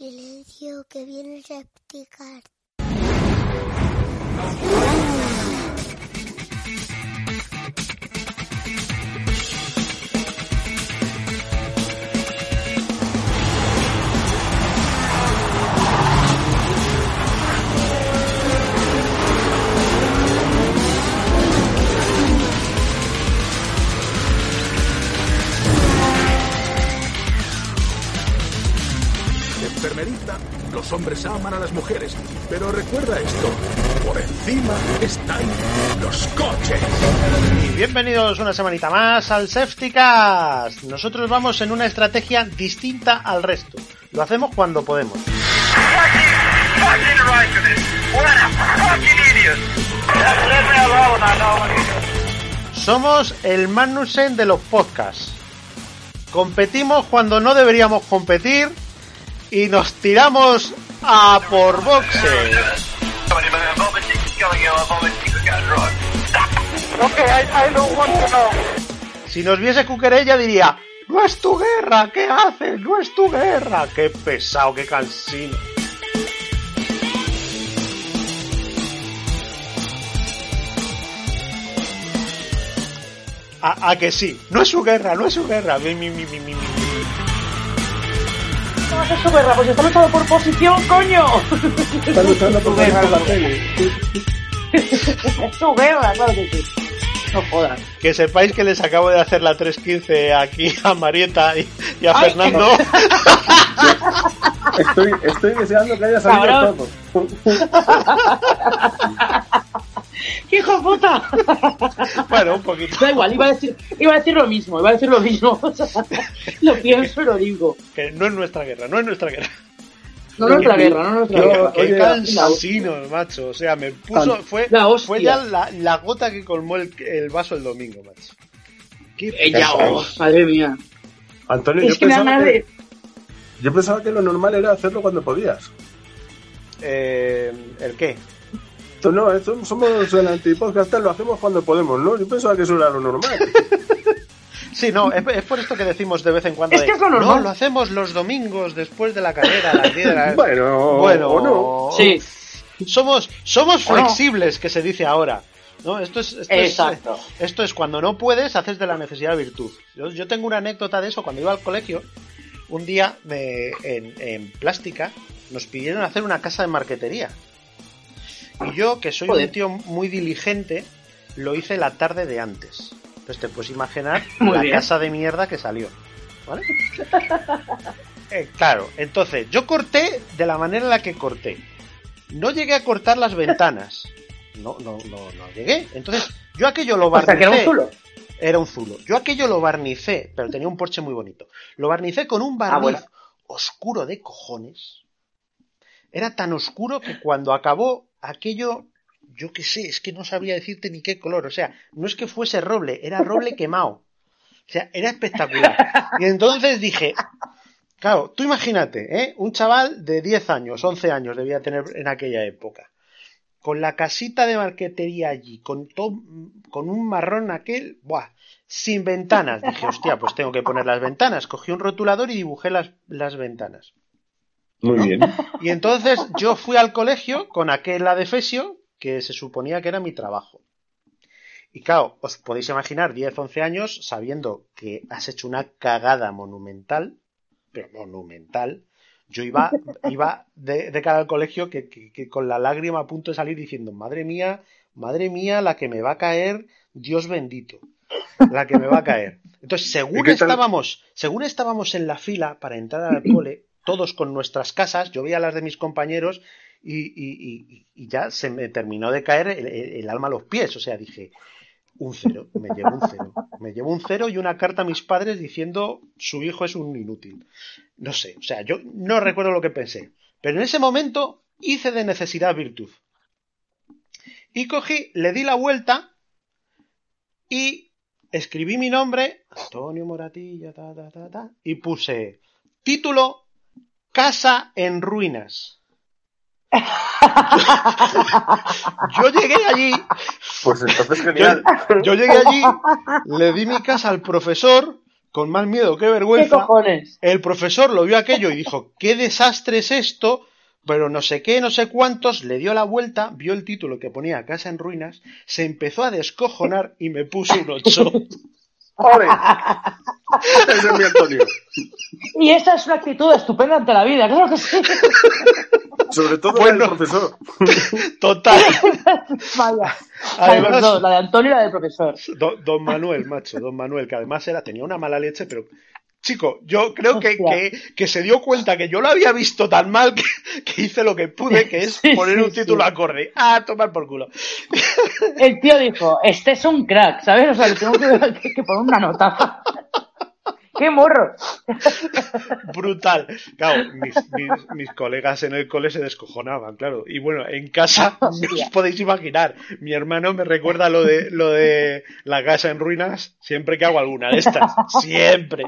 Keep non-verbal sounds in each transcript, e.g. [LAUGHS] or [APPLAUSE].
Silencio, que viene Repticar. Los hombres aman a las mujeres, pero recuerda esto, por encima están los coches. Y bienvenidos una semanita más al Safety. Nosotros vamos en una estrategia distinta al resto. Lo hacemos cuando podemos. Somos el Magnussen de los podcasts. Competimos cuando no deberíamos competir y nos tiramos a por boxes. Si nos viese Cuquerella diría, no es tu guerra, ¿qué haces? No es tu guerra. Qué pesado, qué cansino. A, a que sí, no es su guerra, no es su guerra. Mi, mi, mi, mi, mi, mi. ¿Qué va a ser su guerra? Pues está luchando por posición, coño. Está luchando por guerra, la [LAUGHS] no. tele. Es su guerra, claro que sí. No jodas. Que sepáis que les acabo de hacer la 315 aquí a Marieta y, y a Ay, Fernando. [LAUGHS] Estoy, estoy deseando que haya salido Cabrón. todo. [LAUGHS] ¡Qué hijo de puta! [LAUGHS] bueno, un poquito. Da igual, iba a decir, iba a decir lo mismo, iba a decir lo mismo. O [LAUGHS] sea, lo pienso y lo digo. Que no es nuestra guerra, no es nuestra guerra. No es nuestra guerra, no es nuestra guerra. Qué oye, cansinos, macho. O sea, me puso. Fue, La hostia. fue ya la, la gota que colmó el, el vaso el domingo, macho. Qué Ella, oh, madre mía. Antonio, Es yo que me da pensaba que, de. yo pensaba que lo normal era hacerlo cuando podías. Eh, ¿El qué? Esto no, esto somos el antipodcast, lo hacemos cuando podemos, ¿no? Yo pensaba que eso era lo normal. [LAUGHS] Sí, no, es, es por esto que decimos de vez en cuando. Es de, que es lo normal. No, lo hacemos los domingos después de la carrera, a las 10 de la [LAUGHS] bueno, Bueno, o no. Sí, Somos, somos ¿O no? flexibles, que se dice ahora. ¿no? Esto, es, esto, es- exacto. esto es cuando no puedes, haces de la necesidad virtud. Yo, yo tengo una anécdota de eso. Cuando iba al colegio, un día me- en, en plástica nos pidieron hacer una casa de marquetería. Y yo, que soy Joder. un tío muy diligente, lo hice la tarde de antes. Entonces te puedes imaginar [LAUGHS] Muy la bien. casa de mierda que salió. ¿Vale? [LAUGHS] Eh, claro, entonces yo corté de la manera en la que corté. No llegué a cortar las ventanas. No, no, no, no llegué. Entonces, yo aquello lo o sea, que era un barnicé. zulo. Era un zulo. Yo aquello lo barnicé, pero tenía un porche muy bonito. Lo barnicé con un barniz Ah, oscuro de cojones. Era tan oscuro que cuando acabó aquello, yo qué sé, es que no sabría decirte ni qué color. O sea, no es que fuese roble, era roble quemado. O sea, era espectacular. Y entonces dije, claro, tú imagínate, ¿eh? Un chaval de 10 años, 11 años debía tener en aquella época. Con la casita de marquetería allí, con todo, con un marrón aquel, buah, sin ventanas. Dije, hostia, pues tengo que poner las ventanas. Cogí un rotulador y dibujé las, las ventanas. Muy bien. Y entonces yo fui al colegio con aquel adefesio que se suponía que era mi trabajo. Y claro, os podéis imaginar 10, 11 años sabiendo que has hecho una cagada monumental, pero monumental. Yo iba, iba de, de cara al colegio que, que- que con la lágrima a punto de salir diciendo, madre mía, madre mía, la que me va a caer, Dios bendito, la que me va a caer. Entonces, según estábamos, según estábamos en la fila para entrar al cole, todos con nuestras casas, yo veía las de mis compañeros y, ya se me terminó de caer el, alma a los pies. O sea, dije, un cero, me llevo un cero. Me llevo un cero y una carta a mis padres diciendo su hijo es un inútil. No sé, o sea, yo no recuerdo lo que pensé. Pero en ese momento hice de necesidad virtud. Y cogí, le di la vuelta y escribí mi nombre, Antonio Moratilla, y puse título Casa en ruinas. [LAUGHS] Yo llegué allí, Pues entonces genial. yo llegué allí, le di mi casa al profesor, con más miedo que ¿Qué vergüenza. cojones? El profesor lo vio aquello y dijo, ¿qué desastre es esto? Pero no sé qué, no sé cuántos, le dio la vuelta, vio el título que ponía Casa en Ruinas, se empezó a descojonar y me puso un 8. [LAUGHS] ¡Ole! [LAUGHS] Ese es mi Antonio. Y esa es una actitud estupenda ante la vida, claro que sí. [LAUGHS] Sobre todo Bueno. el profesor. [LAUGHS] Total. Vaya. La de Además- la de Antonio y la del profesor. Don, don Manuel, macho, don Manuel, que además era, tenía una mala leche, pero chico, yo creo que, que, que se dio cuenta que yo lo había visto tan mal que, que hice lo que pude, que es [LAUGHS] Sí, poner sí, un título sí. acorde. Ah, tomar por culo. El tío dijo, este es un crack, ¿sabes? O sea, le tengo que- [LAUGHS] que poner una nota. ¡Qué morro! Brutal. Claro, mis, mis- mis colegas en el cole se descojonaban, claro. Y bueno, en casa, [LAUGHS] no os podéis imaginar, mi hermano me recuerda lo de, lo de la casa en ruinas siempre que hago alguna de estas. Siempre.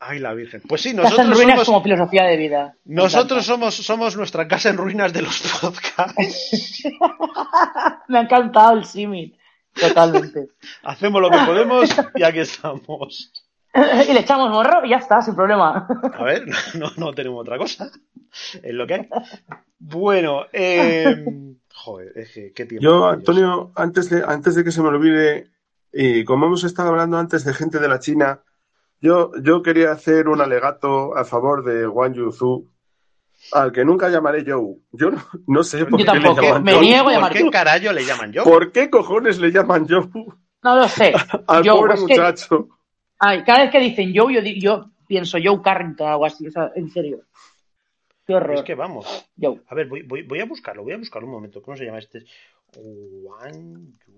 Ay, la Virgen. Pues sí, Casa en nosotros ruinas somos, como filosofía de vida. Nosotros somos, somos nuestra casa en ruinas de los podcasts. [LAUGHS] Me ha encantado el símil. Totalmente. [LAUGHS] Hacemos lo que podemos y aquí estamos. [LAUGHS] Y le echamos morro y ya está, sin problema. A ver, [LAUGHS] no, no tenemos otra cosa. Es lo que hay. Bueno, eh, joder, es que qué tiempo. Yo. Antonio, antes de, antes de que se me olvide, y como hemos estado hablando antes de gente de la China, yo, yo quería hacer un alegato a favor de Wang Yuzu, al que nunca llamaré Joe. Yo no, no sé por Yo qué le llaman me Joe. niego a ¿Por llamar qué Joe. carajo le llaman yo? ¿Por qué cojones le llaman Joe No lo sé. al pobre es que- muchacho? ay, cada vez que dicen Joe, yo, pienso Joe Carrington o algo así. O sea, en serio. Qué horror. Es que vamos. Joe. A ver, voy, voy, voy a buscarlo, voy a buscarlo un momento. ¿Cómo se llama este?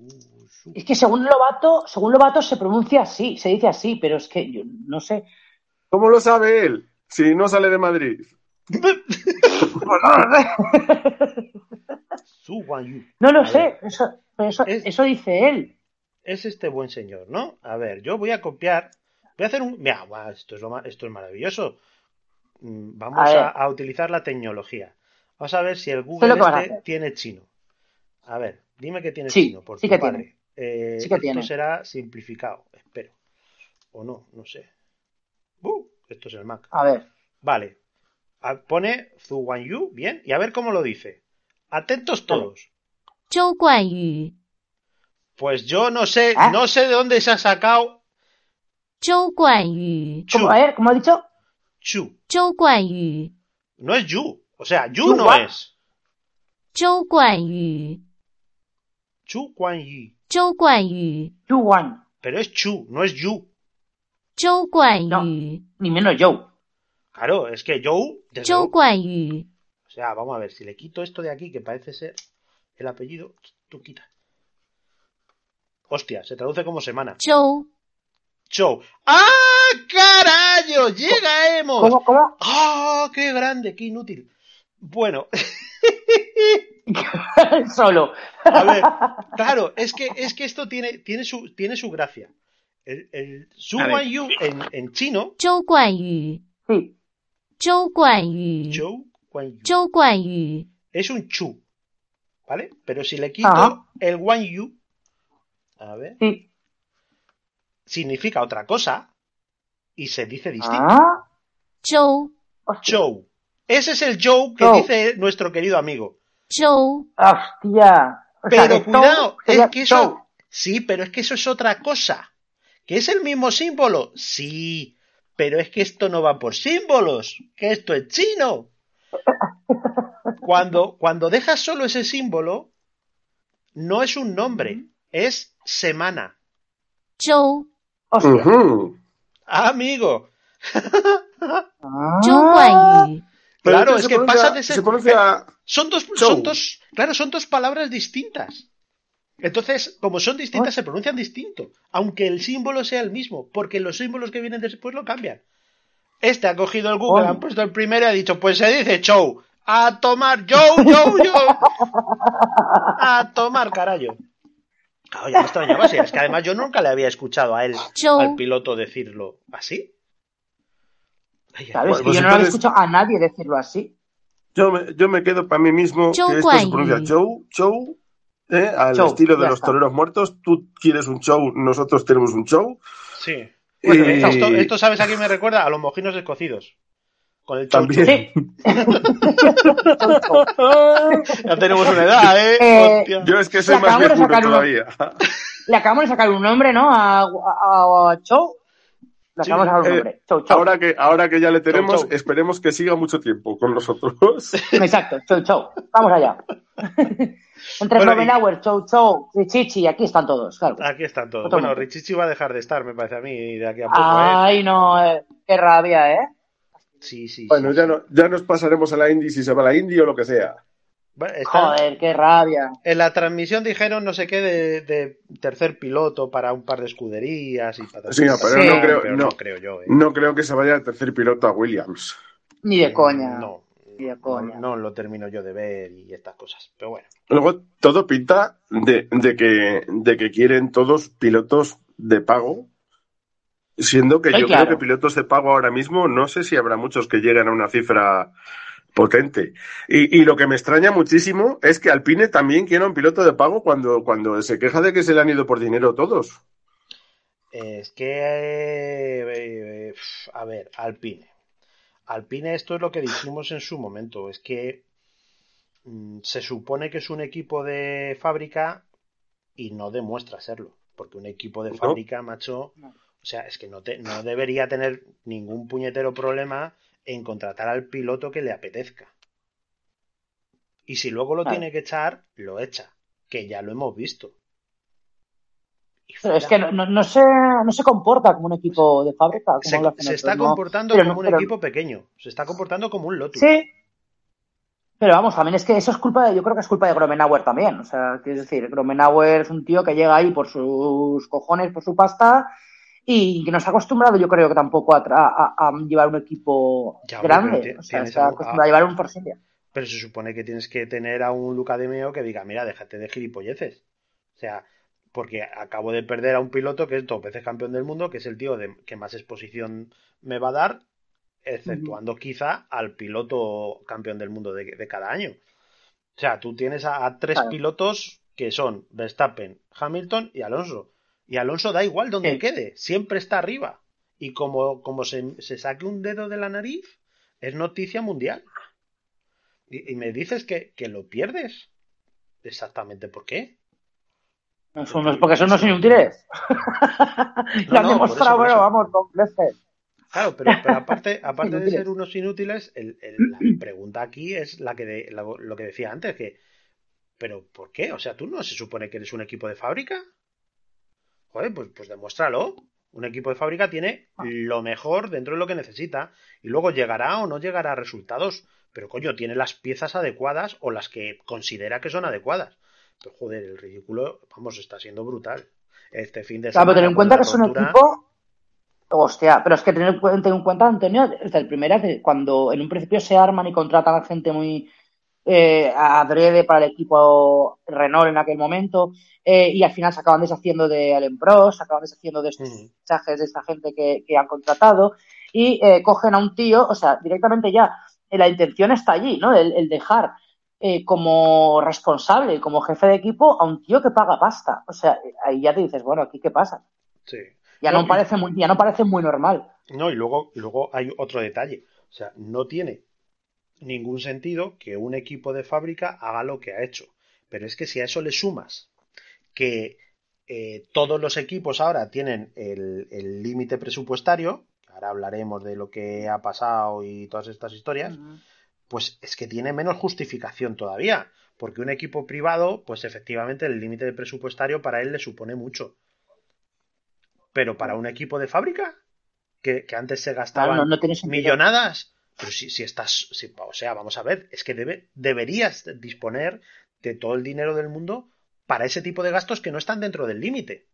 Yusu. Es que según Lobato, según Lobato se pronuncia así, se dice así, pero es que yo no sé. ¿Cómo lo sabe él? Si no sale de Madrid. No lo sé, eso, Es- eso dice él. Es este buen señor, ¿no? A ver, yo voy a copiar. Voy a hacer un. Mira, esto es, lo esto es maravilloso. Mm, Vamos A a, ver. a utilizar la tecnología. Vamos a ver si el Google este tiene chino. A ver, dime que tiene Sí, chino, por sí tu que padre. Eh, Sí que esto tiene. será simplificado, espero. O no, no sé. Uh, esto es el Mac. A ver. Vale pone Zhu Guanyu, bien, y a ver cómo lo dice. Atentos todos. Zhou Guanyu. Pues yo no sé, ah. no sé de dónde se ha sacado. Zhou Guanyu. ¿Cómo, a ¿cómo ha dicho? Chu. Zhou Guanyu. No es Yu, o sea, Yu, no Guan. es. Zhou Guanyu. Chu Guanyu. Zhou Guanyu. Chu Guan. Pero es Chu, no es Yu. Zhou Guanyu. No, ni menos Zhou. Claro, es que Joe. Desde Joe Guanyu. O sea, vamos a ver, si le quito esto de aquí, que parece ser el apellido, tú quita. Hostia, se traduce como semana. Joe. Joe. ¡Ah, carajo! ¡Llegaemos! ¿Cómo, cómo? ¡Ah, oh, qué grande, qué inútil! Bueno. [LAUGHS] Solo. A ver, claro, es que, es que esto tiene, tiene, su, tiene su gracia. El, el Su Guanyu en, en chino. Zhou Guanyu. Sí. Zhou Guanyu. Zhou Guanyu. Zhou Guanyu. Es un chu, ¿vale? Pero si le quito ah. el Guanyu, a ver, sí. significa otra cosa y se dice distinto. Ah. Zhou. Ese es el Joe que dice nuestro querido amigo. Joe. Hostia. Pero cuidado, es que eso. Sí, pero es que eso es otra cosa. ¿Que es el mismo símbolo? Sí, pero es que esto no va por símbolos, que esto es chino. Cuando, cuando dejas solo ese símbolo, no es un nombre, es semana. Zhou. Amigo. [LAUGHS] Claro, es que pasa de ser. Eh, son, dos, son dos, claro, son dos palabras distintas. Entonces, como son distintas, se pronuncian distinto, aunque el símbolo sea el mismo, porque los símbolos que vienen después lo cambian. Este ha cogido el Google, Oye. han puesto el primero y ha dicho, pues se dice show. A tomar, yo, yo, yo. A tomar, carajo. Claro, ya me extrañaba, es que además yo nunca le había escuchado a él, al piloto, decirlo así. Ay, ¿Sabes? Pues- yo no lo había escuchado a nadie decirlo así. Yo me, yo me quedo para mí mismo que esto se pronuncia. Joe, Joe, ¿eh? al Show, estilo de los está. toreros muertos. Tú quieres un show, nosotros tenemos un show. Sí. Bueno, Y- Esto, esto, ¿sabes a quién me recuerda? A los mojinos escocidos. Con el chau También. Chau. [LAUGHS] Ya tenemos una edad, ¿eh? Eh. Yo es que soy más uno. todavía. Le acabamos de sacar un nombre, ¿no? A, a, a Chow. Sí, un eh. Ahora que, ahora que ya le tenemos, Chau, chau. esperemos que siga mucho tiempo con nosotros. [LAUGHS] Exacto, Chow, Chow. Vamos allá. [LAUGHS] Entre Bueno, Novenauer, Chow, Chow, Chichi, aquí están todos, claro. Aquí están todos. Otro Bueno. Richichi va a dejar de estar, me parece a mí, de aquí a poco, ¿eh? Ay, no, eh, qué rabia, ¿eh? Sí, sí. bueno, sí, ya, sí. no, ya nos pasaremos a la Indy si se va a la Indy o lo que sea. Está- Joder, qué rabia. En la transmisión dijeron no sé qué de, de tercer piloto para un par de escuderías y patatas. Sí, no, pero Sí. no creo, Pero no, no creo yo, ¿eh? no creo que se vaya el tercer piloto a Williams. Ni de coña. No, Ni de no, coña. no lo termino yo de ver y estas cosas. Pero bueno. Luego todo pinta de, de que, de que quieren todos pilotos de pago, siendo que Sí, yo claro. creo que pilotos de pago ahora mismo no sé si habrá muchos que lleguen a una cifra potente. Y, y lo que me extraña muchísimo es que Alpine también quiera un piloto de pago cuando, cuando se queja de que se le han ido por dinero todos. Es que, eh, eh, a ver, Alpine. Alpine, esto es lo que dijimos en su momento. Es que mm, se supone que es un equipo de fábrica y no demuestra serlo. Porque un equipo de No. fábrica, macho, No. o sea, es que no, te, no debería tener ningún puñetero problema en contratar al piloto que le apetezca. Y si luego lo tiene que echar, lo echa. Que ya lo hemos visto. Pero es que no, no, no se, no se comporta como un equipo de fábrica. Como se, lo se está ¿no? comportando Pero como no- un equipo pequeño. Se está comportando como un Lotus. Sí. Pero vamos, también es que eso es culpa de, yo creo que es culpa de Gromenauer también. O sea, quiero decir, Gromenauer es un tío que llega ahí por sus cojones, por su pasta, y que no se ha acostumbrado, yo creo que tampoco a, a- a llevar un equipo Ya, grande. O sea, acostumbrado a llevar un India. Pero se supone que tienes que tener a un Luca de Meo que diga, mira, déjate de gilipolleces. O sea, porque acabo de perder a un piloto que es dos veces campeón del mundo, que es el tío de, que más exposición me va a dar, exceptuando quizá al piloto campeón del mundo de, de cada año. O sea, tú tienes a, a tres Claro. pilotos que son Verstappen, Hamilton y Alonso. Y Alonso da igual donde Sí. quede, siempre está arriba. Y como, como se, se saque un dedo de la nariz, es noticia mundial. Y, y me dices que, que lo pierdes. Exactamente por qué. No son unos- porque son unos inútiles. Lo han no, demostrado, [LAUGHS] pero vamos, con. Claro, pero, pero aparte, [LAUGHS] aparte de ser unos inútiles, el- el- la [CLEARS THROAT] pregunta aquí es la que de- lo, lo que decía antes, que ¿pero por qué? O sea, ¿tú no se supone que eres un equipo de fábrica? Joder, pues, pues demuéstralo. Un equipo de fábrica tiene lo mejor dentro de lo que necesita y luego llegará o no llegará a resultados, pero coño, tiene las piezas adecuadas o las que considera que son adecuadas. Pero joder, el ridículo, vamos, está siendo brutal. Este fin de Claro, semana. pero ten en cuenta que es un equipo. Hostia, pero es que tener en cuenta, ten en cuenta, Antonio, desde el primera, que cuando en un principio se arman y contratan a gente muy eh, adrede para el equipo Renault en aquel momento, eh, y al final se acaban deshaciendo de Allen Prost, se acaban deshaciendo de estos Ujú. fichajes de esta gente que, que han contratado, y eh, cogen a un tío, o sea, directamente ya, eh, la intención está allí, ¿no? El, el dejar como responsable, como jefe de equipo a un tío que paga pasta. O sea, ahí ya te dices, bueno, aquí qué pasa. Sí. Ya No, parece muy, ya no parece muy normal. No, y luego, y luego hay otro detalle. O sea, no tiene ningún sentido que un equipo de fábrica haga lo que ha hecho. Pero es que si a eso le sumas que eh, todos los equipos ahora tienen el límite presupuestario, ahora hablaremos de lo que ha pasado y todas estas historias, pues es que tiene menos justificación todavía. Porque un equipo privado, pues efectivamente el límite presupuestario para él le supone mucho. Pero para un equipo de fábrica, que, que antes se Claro, gastaban no, millonadas, pero si, si estás, si- o sea, vamos a ver, es que debe, deberías disponer de todo el dinero del mundo para ese tipo de gastos que no están dentro del límite.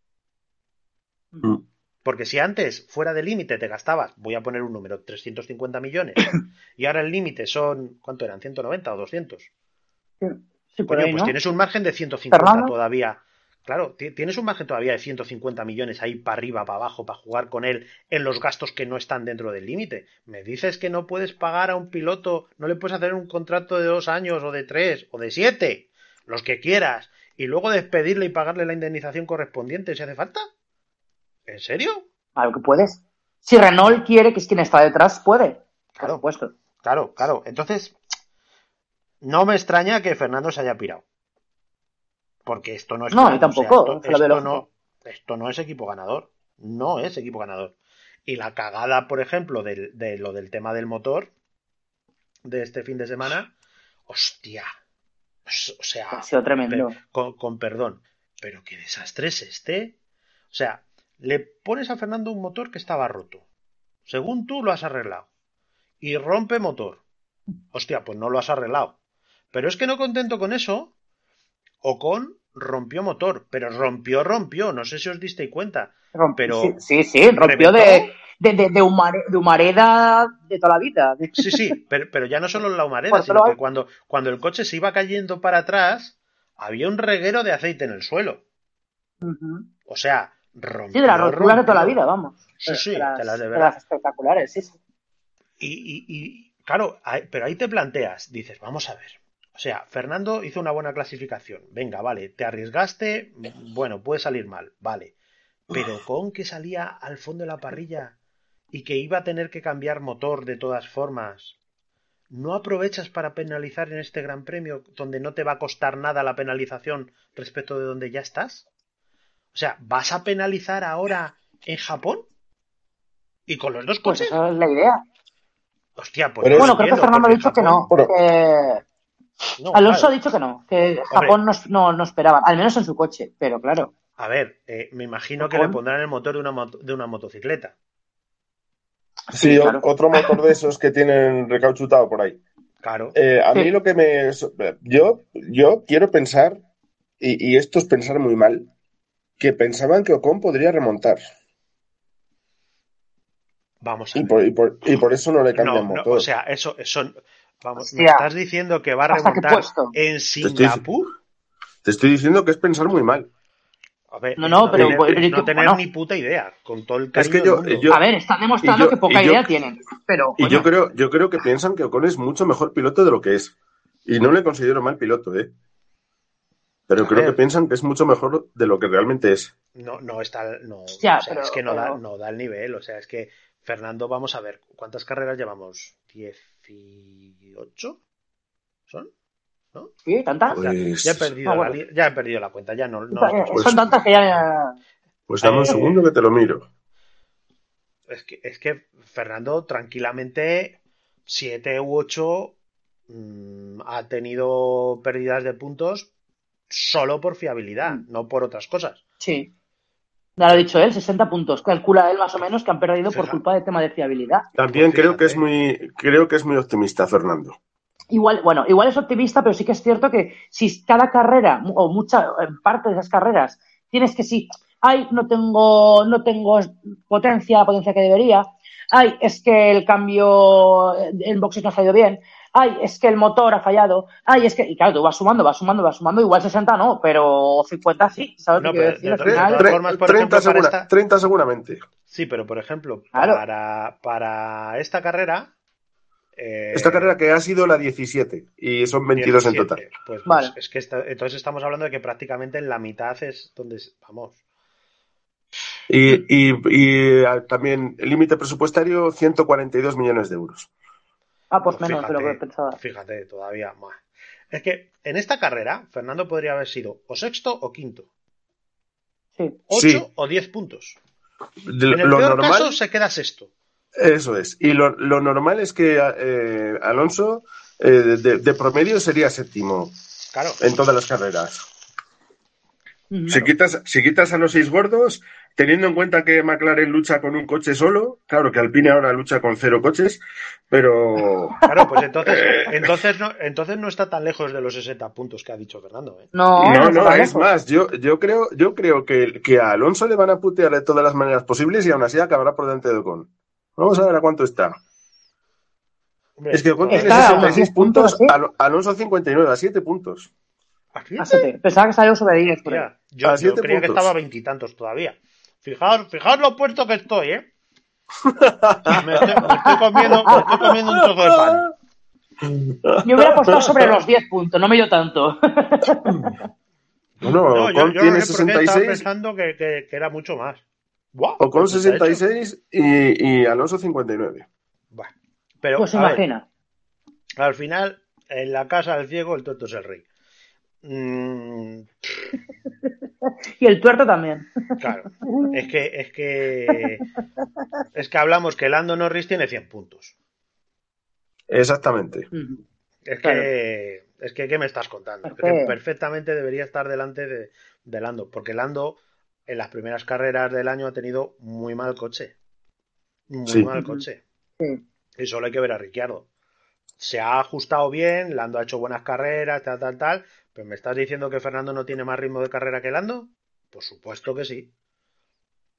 Mm. Porque si antes fuera del límite te gastabas, voy a poner un número, 350 millones, [LAUGHS] y ahora el límite son, ¿cuánto eran? ¿190 o 200? Sí, por Coño, ahí, pues ¿no? tienes un margen de 150 Fernando. todavía. Claro, ti- tienes un margen todavía de 150 millones ahí para arriba, para abajo, para jugar con él en los gastos que no están dentro del límite. Me dices que no puedes pagar a un piloto, no le puedes hacer un contrato de dos años o de tres o de siete, los que quieras, y luego despedirle y pagarle la indemnización correspondiente si hace falta. ¿En serio? Claro que puedes. Si Renault quiere, que es quien está detrás, puede. Por Claro. supuesto. Claro, claro. Entonces, no me extraña que Fernando se haya pirado. Porque esto no es. No, y tampoco, o sea, esto, no, esto no es equipo ganador. No es equipo ganador. Y la cagada, por ejemplo, de, lo del tema del motor de este fin de semana, hostia. Pues, O sea, Ha sido tremendo. con, con perdón, pero qué desastre es este. O sea, le pones a Fernando un motor que estaba roto. Según tú lo has arreglado. Y rompe motor. Hostia, pues no lo has arreglado. Pero es que no contento con eso, Ocon rompió motor. Pero rompió, rompió. No sé si os disteis cuenta. Pero sí, sí, sí, rompió de, de, de, de, humare- de humareda de toda la vida. Sí, sí, pero, pero ya no solo la humareda, sino que cuando, cuando el coche se iba cayendo para atrás, había un reguero de aceite en el suelo. O sea, rompió. Sí, de las roturas de toda la vida, vamos. Sí, sí, de las, de las de espectaculares, sí, sí. Y, y- y, claro, pero ahí te planteas, dices, vamos a ver. O sea, Fernando hizo una buena clasificación. Venga, vale, te arriesgaste, bueno, puede salir mal, vale. Pero con que salía al fondo de la parrilla y que iba a tener que cambiar motor de todas formas, ¿no aprovechas para penalizar en este Gran Premio donde no te va a costar nada la penalización respecto de donde ya estás? O sea, ¿vas a penalizar ahora en Japón? ¿Y con los dos Pues coches? esa es la idea. Hostia, pues Pero no bueno, creo que Fernando ha dicho que no. Que no, Alonso claro. ha dicho que no, que Japón no, no, no esperaba, al menos en su coche, pero claro. A ver, eh, me imagino que le pondrán el motor de una, moto- de una motocicleta. Sí, claro. otro motor de esos que tienen recauchutado por ahí. Claro. Eh, a Sí. mí lo que me... Yo, yo quiero pensar, y, y esto es pensar muy mal, que pensaban que Ocon podría remontar. Vamos a Y ver. por, y por, y por eso no le cambian No, no, motor. o sea, eso, eso, vamos, me estás diciendo que va a ¿Hasta qué remontar en Singapur. Te estoy diciendo que es pensar muy mal. A ver, No, no, pero- tener, pero- no tener bueno. ni puta idea, con todo el Es cariño que yo, del mundo. yo- A ver, están demostrando yo- que poca yo- idea tienen, pero y coño, yo creo, yo creo que piensan que Ocon es mucho mejor piloto de lo que es. Y no le considero mal piloto, ¿eh? Pero A creo ver. que piensan que es mucho mejor de lo que realmente es. No, no está, no, Hostia, o sea, pero- es que no da, no da el nivel, o sea, es que Fernando, vamos a ver, ¿cuántas carreras llevamos? ¿18? ¿Son? ¿No? ¿sí? ¿Tantas? Ya, Pues, ya he perdido Ah, la, bueno. ya he perdido la cuenta, ya no, no pues- Son tantas que ya... pues dame un segundo que te lo miro. Es que, es que Fernando tranquilamente 7 u 8 ha tenido pérdidas de puntos solo por fiabilidad, Mm. no por otras cosas. Sí. Ya lo ha dicho él, 60 puntos. Calcula él más o menos que han perdido por culpa del tema de fiabilidad. También creo que es muy, creo que es muy optimista, Fernando. Igual, bueno, igual es optimista, pero sí que es cierto que si cada carrera, o mucha parte de esas carreras, tienes que sí, ay, no tengo, no tengo potencia, la potencia que debería, ay, es que el cambio en boxes no ha salido bien, ay, es que el motor ha fallado, ay, es que, y claro, tú vas sumando, vas sumando, vas sumando, igual 60 no, pero 50 sí, ¿sabes No, lo que quiero pero decir? de Al de final, formas, por 30, ejemplo, segura- esta- 30 seguramente. Sí, pero por ejemplo, Claro. para, para esta carrera. eh, Esta carrera que ha sido la 17 y son 22 en 17, total. Pues, pues Vale. es que entonces estamos hablando de que prácticamente en la mitad es donde vamos. Y, y, y ah, también el límite presupuestario 142 millones de euros. Ah, pues Pues menos de lo que fíjate, pensaba. Fíjate, todavía más. Es que en esta carrera, Fernando podría haber sido o sexto o quinto. Sí. Ocho Sí. o diez puntos. De- En el lo peor normal, caso se queda sexto. eso es. Y lo, lo normal es que eh, Alonso eh, de, de promedio sería séptimo Claro. en todas las carreras. Si quitas, si quitas a los seis gordos, teniendo en cuenta que McLaren lucha con un coche solo, claro que Alpine ahora lucha con cero coches, pero Claro, pues entonces, [LAUGHS] entonces, no, entonces no está tan lejos de los 60 puntos que ha dicho Fernando. ¿eh? No, no, está no, es lejos. más, yo, yo creo, yo creo que, que a Alonso le van a putear de todas las maneras posibles y aún así acabará por delante de Ocon. Vamos a ver a cuánto está. Hombre, Es que Ocon tiene Está a 66 unos 10 puntos, puntos, ¿eh? Al- Alonso 59, a 7 puntos. ¿a A siete? siete. Pensaba que salió sobre 10. por ahí. Hostia, yo, yo creía que estaba a veintitantos todavía. Fijaos, fijaos lo puesto que estoy, ¿eh? [LAUGHS] Me estoy, me estoy comiendo, me estoy comiendo un trozo de pan. Yo hubiera apostado sobre los 10 puntos, no me dio tanto. [LAUGHS] No, No, yo, Ocon yo tiene no sé por qué estaba 66, pensando que, que- que era mucho más. Buah, Ocon pues está hecho. 66 y, y Alonso 59. Buah. Pero, Pues ver, imagina. al final, en la casa del ciego, el tonto es el rey. Mm, Y el tuerto también. claro, [LAUGHS] es que, es que, es que hablamos que Lando Norris tiene 100 puntos. Exactamente. Es Claro. que, es que, ¿qué me estás contando? Es Que perfectamente debería estar delante de, de Lando, porque Lando en las primeras carreras del año ha tenido muy mal coche. Muy Sí. mal coche. Sí. Y solo hay que ver a Ricciardo. Se ha ajustado bien, Lando ha hecho buenas carreras, tal, tal, tal, pero ¿me estás diciendo que Fernando no tiene más ritmo de carrera que Lando? Por supuesto que sí.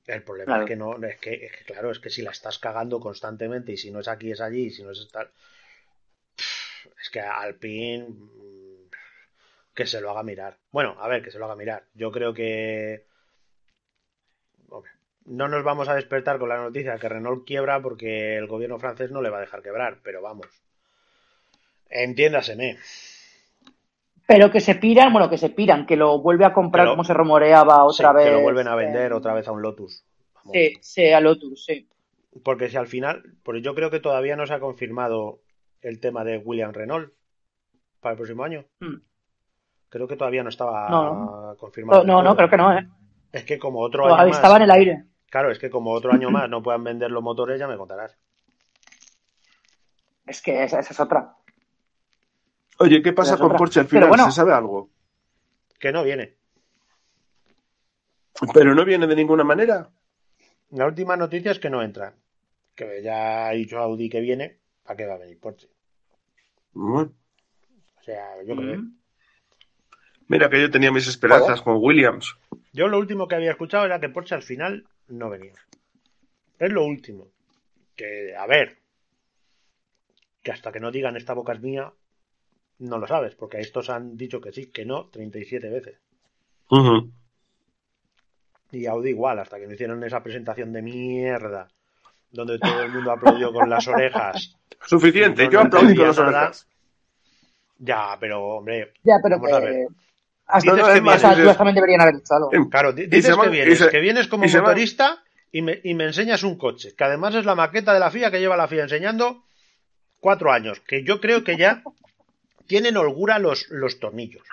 El problema Claro. es que no, es que, es que, claro, es que si la estás cagando constantemente y si no es aquí es allí y si no es tal, es que Alpine mm, que se lo haga mirar. Bueno, a ver, que se lo haga mirar. Yo creo que hombre, no nos vamos a despertar con la noticia que Renault quiebra porque el gobierno francés no le va a dejar quebrar, pero vamos. Entiéndaseme. Pero que se piran, bueno, que se piran, que lo vuelve a comprar como se rumoreaba otra Sí, vez. que lo vuelven a vender eh, otra vez a un Lotus. Vamos. Sí, sí, a Lotus, sí. Porque si al final, porque yo creo que todavía no se ha confirmado el tema de William Renault para el próximo año. Mm. Creo que todavía no estaba No, confirmado. No, no, creo que no, ¿eh? Es que como otro año estaba más, en el aire. claro, es que como otro año más no puedan vender los motores, ya me contarás. Es que esa, esa es otra. Oye, ¿qué pasa con. Porsche al final? bueno. ¿Se sabe algo? Que no viene. Pero no viene de ninguna manera. La última noticia es que no entra. Que ya ha dicho Audi que viene, ¿para qué va a venir Porsche? Bueno, O sea, yo creo. Mm. mira que yo tenía mis esperanzas con Williams. Yo lo último que había escuchado era que Porsche al final no venía. Es lo último. Que, a ver, que hasta que no digan esta boca es mía, no lo sabes, porque a estos han dicho que sí, que no, 37 veces. Y Audi igual, hasta que no hicieron esa presentación de mierda, donde todo el mundo aplaudió con las orejas. [LAUGHS] Suficiente, No, yo aplaudí con las orejas. Ya, pero hombre, Ya, pero Vamos a que. ver. Hasta, Dices que vienes- deberían haber hecho algo. Em, claro, dices que van- vienes, se- que vienes como y motorista y me, y me enseñas un coche, que además es la maqueta de la FIA que lleva la FIA enseñando cuatro años, que yo creo que ya tienen holgura los, los tornillos.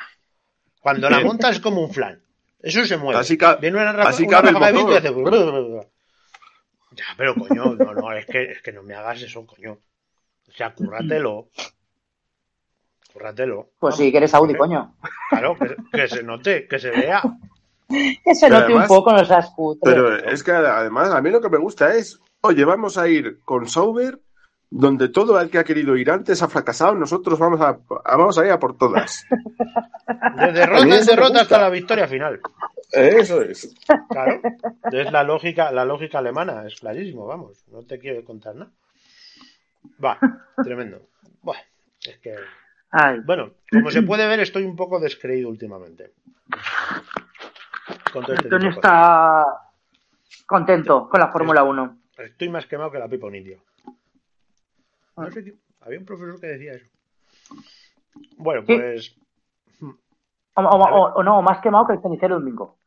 Cuando la montas es como un flan. Eso se mueve. Así Viene una rafa- así una cabe el y hace... Ya, pero coño, no, no, es que, es que no me hagas eso, coño. O sea, cúrratelo. Cúrratelo. Pues sí, que eres Audi, coño. Claro, que, que se note, que se vea. Que se note un poco, no seas cutre. Pero es que además a mí lo que me gusta es, oye, vamos a ir con Sauber, donde todo el que ha querido ir antes ha fracasado, nosotros vamos a, a- vamos a ir a por todas. De derrota en derrota hasta la victoria final. Eso es. Claro. Es la lógica, la lógica alemana, es clarísimo, vamos. No te quiero contar nada. Va, tremendo. Buah, es que. Ay, Bueno, como se puede ver, estoy un poco descreído últimamente. Con todo este Antonio está contento con la Fórmula 1. Estoy más quemado que la pipa un indio. No sé qué- Había un profesor que decía eso. Bueno, Sí. pues. O, o- o- o no, más quemado que el cenicero de un bingo.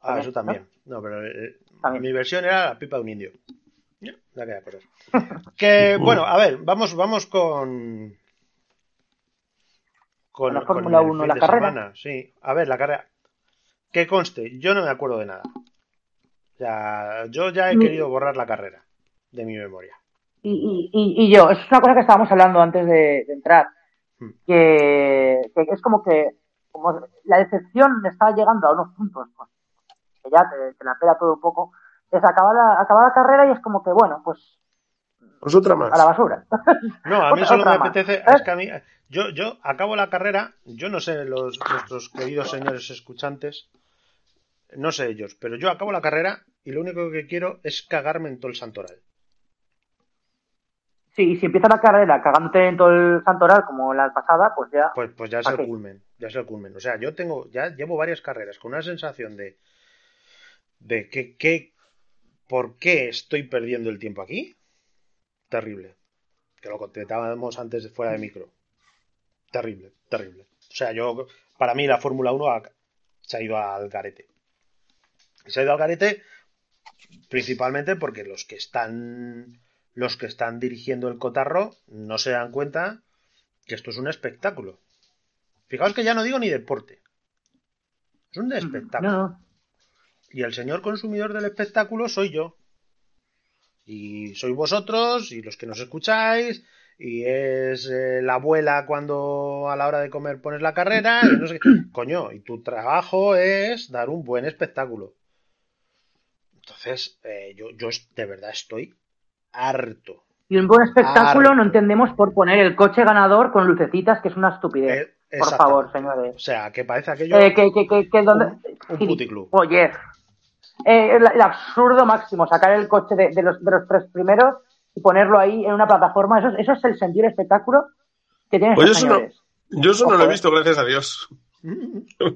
Ah, También, eso también. No, pero eh, También. mi versión era la pipa de un indio. Ya, ya queda cosas. Que [LAUGHS] bueno, a ver, vamos, vamos con. Con La Fórmula el 1, fin la de carrera. semana, Sí, a ver, la carrera. Que conste, yo no me acuerdo de nada. O sea, yo ya he querido borrar la carrera de mi memoria. Y, y, y, y yo, eso es una cosa que estábamos hablando antes de, de entrar, que, que es como que como la decepción está llegando a unos puntos, pues, que ya te, te la pela todo un poco, es acabar la, acabar la carrera y es como que, bueno, pues Pues otra más. a la basura. No, a [LAUGHS] mí Otra- solo me más. apetece, ¿Eh? es que a mí, yo, yo acabo la carrera, yo no sé los, nuestros queridos señores escuchantes, no sé ellos, pero yo acabo la carrera y lo único que quiero es cagarme en todo el santoral. Sí, y si empieza la carrera cagándote en todo el santoral como la pasada, pues ya... Pues, pues ya es ¿A el culmen, ya es el culmen. O sea, yo tengo, ya llevo varias carreras con una sensación de, de que, que, ¿por qué estoy perdiendo el tiempo aquí? Terrible. Que lo comentábamos antes de fuera de micro. Terrible, terrible. O sea, yo, para mí la Fórmula 1 ha, se ha ido al garete. Se ha ido al garete principalmente porque los que están los que están dirigiendo el cotarro no se dan cuenta que esto es un espectáculo. Fijaos que ya no digo ni deporte. Es un espectáculo. No. Y el señor consumidor del espectáculo soy yo. Y sois vosotros y los que nos escucháis. Y es eh, la abuela cuando a la hora de comer pones la carrera. Y no sé qué. [COUGHS] Coño, y tu trabajo es dar un buen espectáculo. Entonces, eh, yo, yo de verdad estoy harto. Y un buen espectáculo Harto. no entendemos por poner el coche ganador con lucecitas, que es una estupidez. Eh, por favor, señores. O sea, que parece aquello. Eh, que, que, que, que donde... Un- un puticlub. Oye, eh, el, el absurdo máximo, sacar el coche de, de los, de los tres primeros y ponerlo ahí en una plataforma, eso, es- eso es el sentir espectáculo que tienen estos no- señores. Yo eso no lo he visto, gracias a Dios.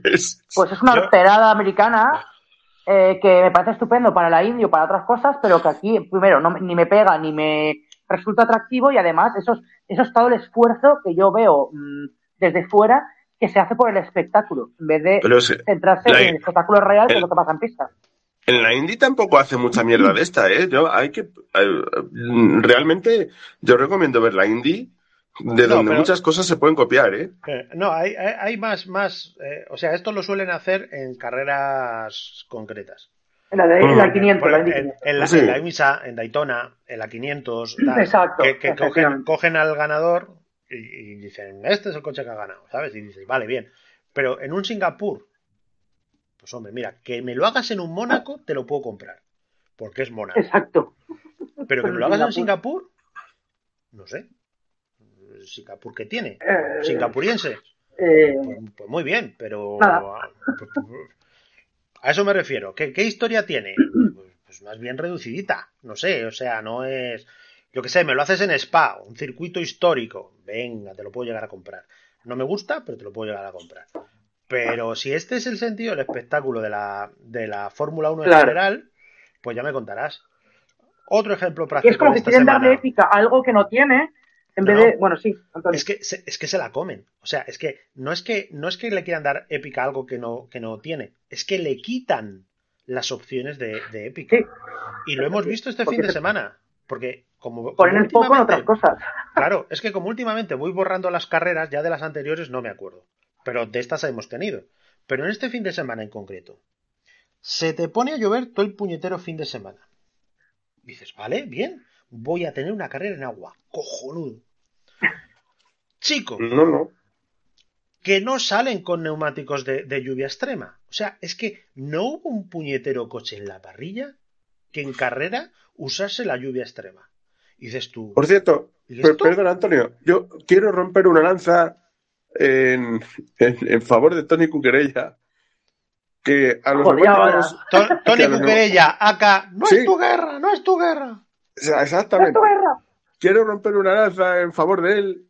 Es- Pues es una Yo- alterada americana eh, que me parece estupendo para la India o para otras cosas, pero que aquí, primero, no, ni me pega ni me resulta atractivo y además eso es, eso es todo el esfuerzo que yo veo mm, desde fuera que se hace por el espectáculo, en vez de es- centrarse la- en el espectáculo real, que es lo que pasa en pista. En la indie tampoco hace mucha mierda de esta, ¿eh? Yo, hay que, eh, realmente, yo recomiendo ver la indie, de No, donde pero- muchas cosas se pueden copiar, ¿eh? Eh, no, hay, hay, hay más, más. eh, o sea, esto lo suelen hacer en carreras concretas. En la, de, en la Mm. 500, Por- la Indy en, 500. en la, Sí. en la IMSA, en Daytona, en la 500, tal, Exacto, que, que cogen, al ganador y, y dicen, este es el coche que ha ganado, ¿sabes? Y dices, vale, bien. Pero en un Singapur, pues hombre, mira, que me lo hagas en un Mónaco, te lo puedo comprar, porque es Mónaco. Exacto. Pero que me lo hagas en. Singapur, no sé. ¿Singapur qué tiene? Eh, Singapuriense. eh, Pues, pues muy bien, pero Nada. a eso me refiero. ¿Qué, qué historia tiene? [CLEARS THROAT] Pues, pues más bien reducidita, no sé, o sea, no es, yo qué sé, me lo haces en Spa, un circuito histórico, venga, te lo puedo llegar a comprar. No me gusta, pero te lo puedo llegar a comprar. Pero si este es el sentido del espectáculo de la, de la Fórmula 1 en general, pues ya me contarás. Otro ejemplo y práctico es como de que esta quieren semana. darle épica a algo que no tiene, en No, vez de. no. Bueno, sí, Antonio. Es que, se, es que se la comen. O sea, es que no es que no es que le quieran dar épica a algo que no, que no tiene. Es que le quitan las opciones de, de épica. Sí. Y lo hemos visto este Porque fin de se- semana. Porque como, Ponen como el foco en otras cosas. [LAUGHS] Claro, es que como últimamente voy borrando las carreras, ya de las anteriores no me acuerdo. Pero de estas hemos tenido. Pero en este fin de semana en concreto, se te pone a llover todo el puñetero fin de semana. Dices, vale, bien, voy a tener una carrera en agua. Cojonudo. Chico, No, no. que no salen con neumáticos de, de lluvia extrema. O sea, es que no hubo un puñetero coche en la parrilla que en carrera usase la lluvia extrema. Y dices tú, Por cierto, perdón, Antonio, yo quiero romper una lanza en, en, en favor de Tony Cuquerella, que a los Joder, neumáticos- To- Tony Cuquerella, acá, no Sí. es tu guerra, no es tu guerra. O sea, ¡Es exactamente, quiero romper una lanza en favor de él,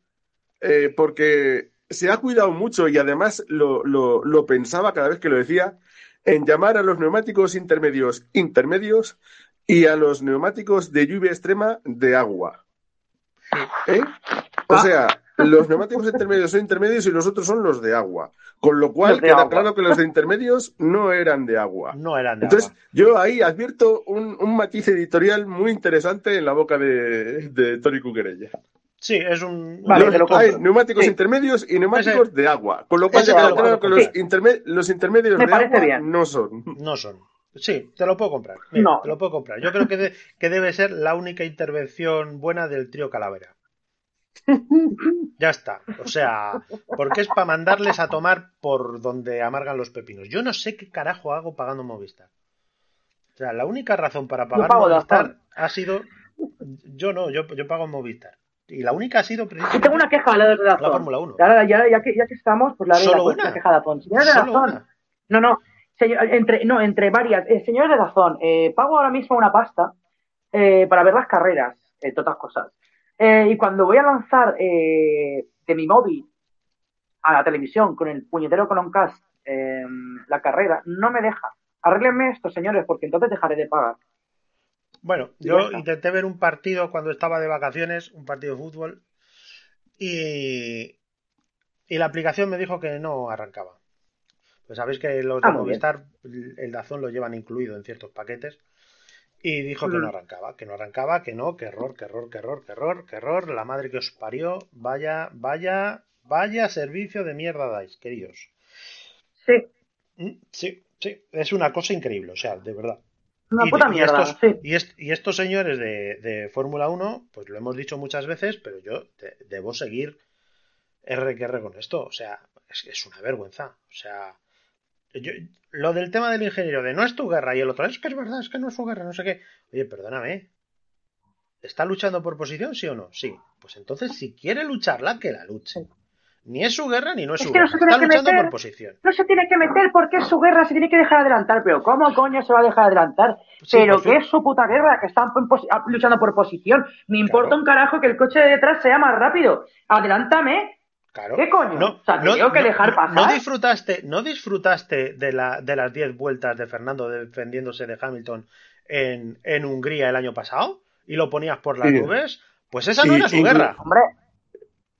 eh, porque se ha cuidado mucho y además lo, lo, lo pensaba cada vez que lo decía, en llamar a los neumáticos intermedios intermedios y a los neumáticos de lluvia extrema de agua. ¿Eh? O sea, los neumáticos intermedios son intermedios y los otros son los de agua. Con lo cual queda agua. claro que los de intermedios no eran de agua. No eran de Entonces, agua. yo ahí advierto un, un matiz editorial muy interesante en la boca de, de Tony Cuquerella. Sí, es un... Vale, Los- te lo compro. hay neumáticos Sí. intermedios y neumáticos de agua. Con lo cual queda lo claro que los, interme- los intermedios Me de agua bien. no son. No son. Sí, te lo puedo comprar. Mira, No. Te lo puedo comprar. Yo creo que, de- que debe ser la única intervención buena del trío Calavera. Ya está. O sea, porque es para mandarles a tomar por donde amargan los pepinos. Yo no sé qué carajo hago pagando Movistar. O sea, la única razón para pagar pago Movistar ha sido. Yo no, yo, yo pago Movistar. Y la única ha sido Yo precisamente tengo una queja la de la Dazón. Fórmula 1. Y ahora, ya, ya, que, ya que estamos, pues la haré ¿Solo la, pues, una? la queja de Dazón. Señores de una. No, no. señor- entre, no, entre varias. Eh, señores de Dazón, eh, pago ahora mismo una pasta eh, para ver las carreras, entre otras cosas. Eh, y cuando voy a lanzar eh, de mi móvil a la televisión con el puñetero Coloncast eh, la carrera, no me deja. Arréglenme esto, señores, porque entonces dejaré de pagar. Bueno, Y yo intenté ver un partido cuando estaba de vacaciones, un partido de fútbol, y, y la aplicación me dijo que no arrancaba. Pues sabéis que los de Ah, bien. Movistar, el Dazón lo llevan incluido en ciertos paquetes. Y dijo que no arrancaba, que no arrancaba, que no, que error, que error, que error, que error, que error, la madre que os parió, vaya, vaya, vaya servicio de mierda dais, queridos. Sí, Mm, Sí, sí, es una cosa increíble, o sea, de verdad. una Y- puta y mierda, estos, sí. y, est- y estos señores de, de Fórmula 1, pues lo hemos dicho muchas veces, pero yo de- debo seguir R que R con esto. O sea, es, es una vergüenza. O sea, yo- lo del tema del ingeniero de no es tu guerra y el otro es que es verdad, es que no es su guerra, no sé qué. Oye, perdóname. ¿Está luchando por posición, sí o no? Sí. Pues entonces, si quiere lucharla, que la luche. Ni es su guerra ni no es, Es su no guerra. tiene Está luchando meter. por posición. No se tiene que meter porque es su guerra, se tiene que dejar adelantar. Pero ¿cómo coño se va a dejar adelantar? Sí, pero fin. que es su puta guerra, que están ah, luchando por posición. Me importa Claro. un carajo que el coche de detrás sea más rápido. Adelántame. Claro. ¿Qué coño? O sea, te tengo que dejar pasar. No disfrutaste, no disfrutaste de, la, de las 10 vueltas de Fernando defendiéndose de Hamilton en, en Hungría el año pasado y lo ponías por las Sí. nubes. Pues esa no Y- era su guerra. Hombre,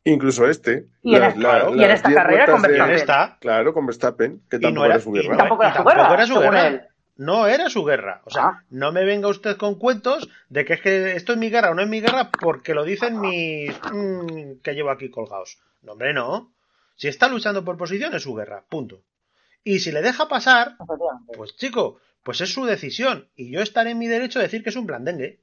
Incluso este. Y en la- y en esta 10 carrera con de- Verstappen. esta Claro, con Verstappen, que tampoco no era, era su y guerra. tampoco era su tampoco guerra, era su guerra. No era su guerra. O sea, Ah. no me venga usted con cuentos de que es que esto es mi guerra o no es mi guerra porque lo dicen mis mm, que llevo aquí colgados. No, hombre, no. Si está luchando por posición es su guerra. Punto. Y si le deja pasar. Pues chico, pues es su decisión y yo estaré en mi derecho de decir que es un blandengue.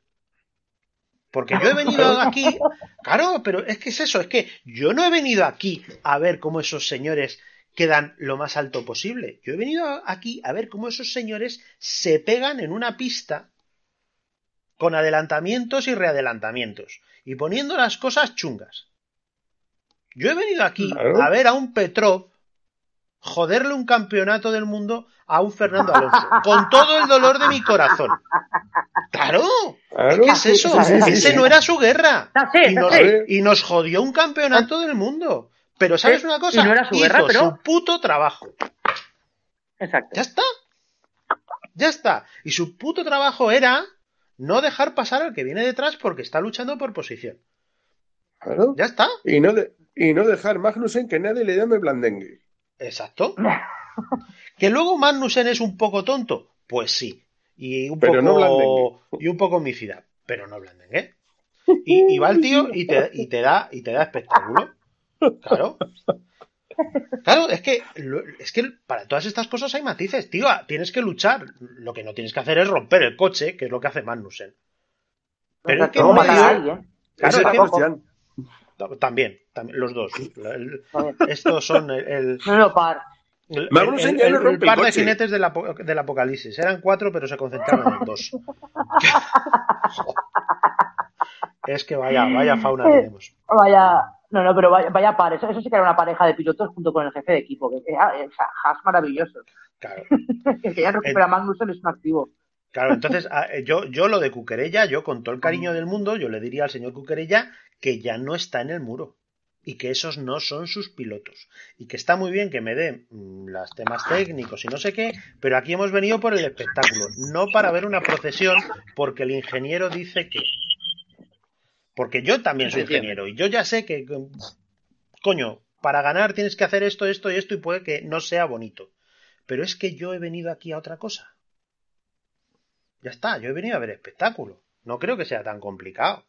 Porque yo he venido [LAUGHS] aquí, claro, pero es que es eso, es que yo no he venido aquí a ver cómo esos señores quedan lo más alto posible. Yo he venido aquí a ver cómo esos señores se pegan en una pista con adelantamientos y readelantamientos y poniendo las cosas chungas. Yo he venido aquí Claro. a ver a un Petrov joderle un campeonato del mundo a un Fernando Alonso, [LAUGHS] con todo el dolor de mi corazón. Claro, Claro. ¿qué es eso? Sí, sí, sí, Ese sí. no era su guerra. Sí, Y nos, y nos jodió un campeonato del mundo. Pero ¿sabes una cosa? y no era su Hizo guerra, pero- su puto trabajo. Exacto. Ya está. Ya está. Y su puto trabajo era no dejar pasar al que viene detrás porque está luchando por posición. Claro. Ya está. Y no, de- y no dejar Magnussen que nadie le llame blandengue. Exacto. [LAUGHS] ¿Que luego Magnussen es un poco tonto? Pues sí. Y un Pero poco no y un poco homicida, pero no blandengue. Y, y va el tío y te, y te da y te da espectáculo. Claro. Claro, es que es que para todas estas cosas hay matices, tío. Tienes que luchar. Lo que no tienes que hacer es romper el coche, que es lo que hace Magnussen. Pero es que medio- alguien. Claro, también, también, los dos. Estos son el, el- No lo par. El, Magnussen el- ya el- no el rompe el par de coche. jinetes del, apo- del apocalipsis. Eran cuatro, pero se concentraron en dos. [LAUGHS] es que vaya, vaya fauna tenemos. Vaya, no, no, pero vaya, vaya par. Eso, eso sí que era una pareja de pilotos junto con el jefe de equipo. Que, ah, o sea, Haas maravilloso. Claro, [LAUGHS] que ya recupera a Magnussen es un activo. claro. Entonces, a- eh, yo, yo lo de Cuquerella, yo con todo el cariño del mundo, yo le diría al señor Cuquerella que ya no está en el muro. Y que esos no son sus pilotos. Y que está muy bien que me dé mm, los temas técnicos y no sé qué, pero aquí hemos venido por el espectáculo, no para ver una procesión, porque el ingeniero dice que. Porque yo también soy ingeniero y yo ya sé que, coño, para ganar tienes que hacer esto, esto y esto y puede que no sea bonito. Pero es que yo he venido aquí a otra cosa. Ya está, yo he venido a ver espectáculo. No creo que sea tan complicado.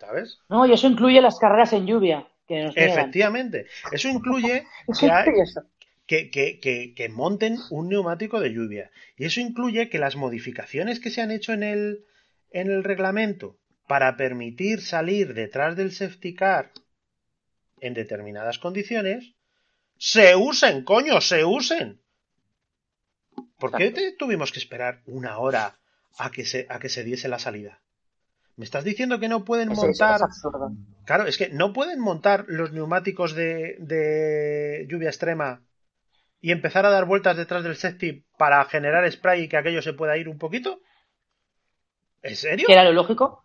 ¿Sabes? No, y eso incluye las carreras en lluvia. Que nos. Efectivamente. Eso incluye [LAUGHS] hay- que, que- que- que monten un neumático de lluvia. Y eso incluye que las modificaciones que se han hecho en el, en el reglamento para permitir salir detrás del safety car en determinadas condiciones se usen, coño, se usen. ¿Por qué te- tuvimos que esperar una hora a que se, a que se diese la salida? ¿Me estás diciendo que no pueden Eso montar es. Claro, es que no pueden montar los neumáticos de, de lluvia extrema y empezar a dar vueltas detrás del safety para generar spray y que aquello se pueda ir un poquito. ¿En serio? Era lo lógico.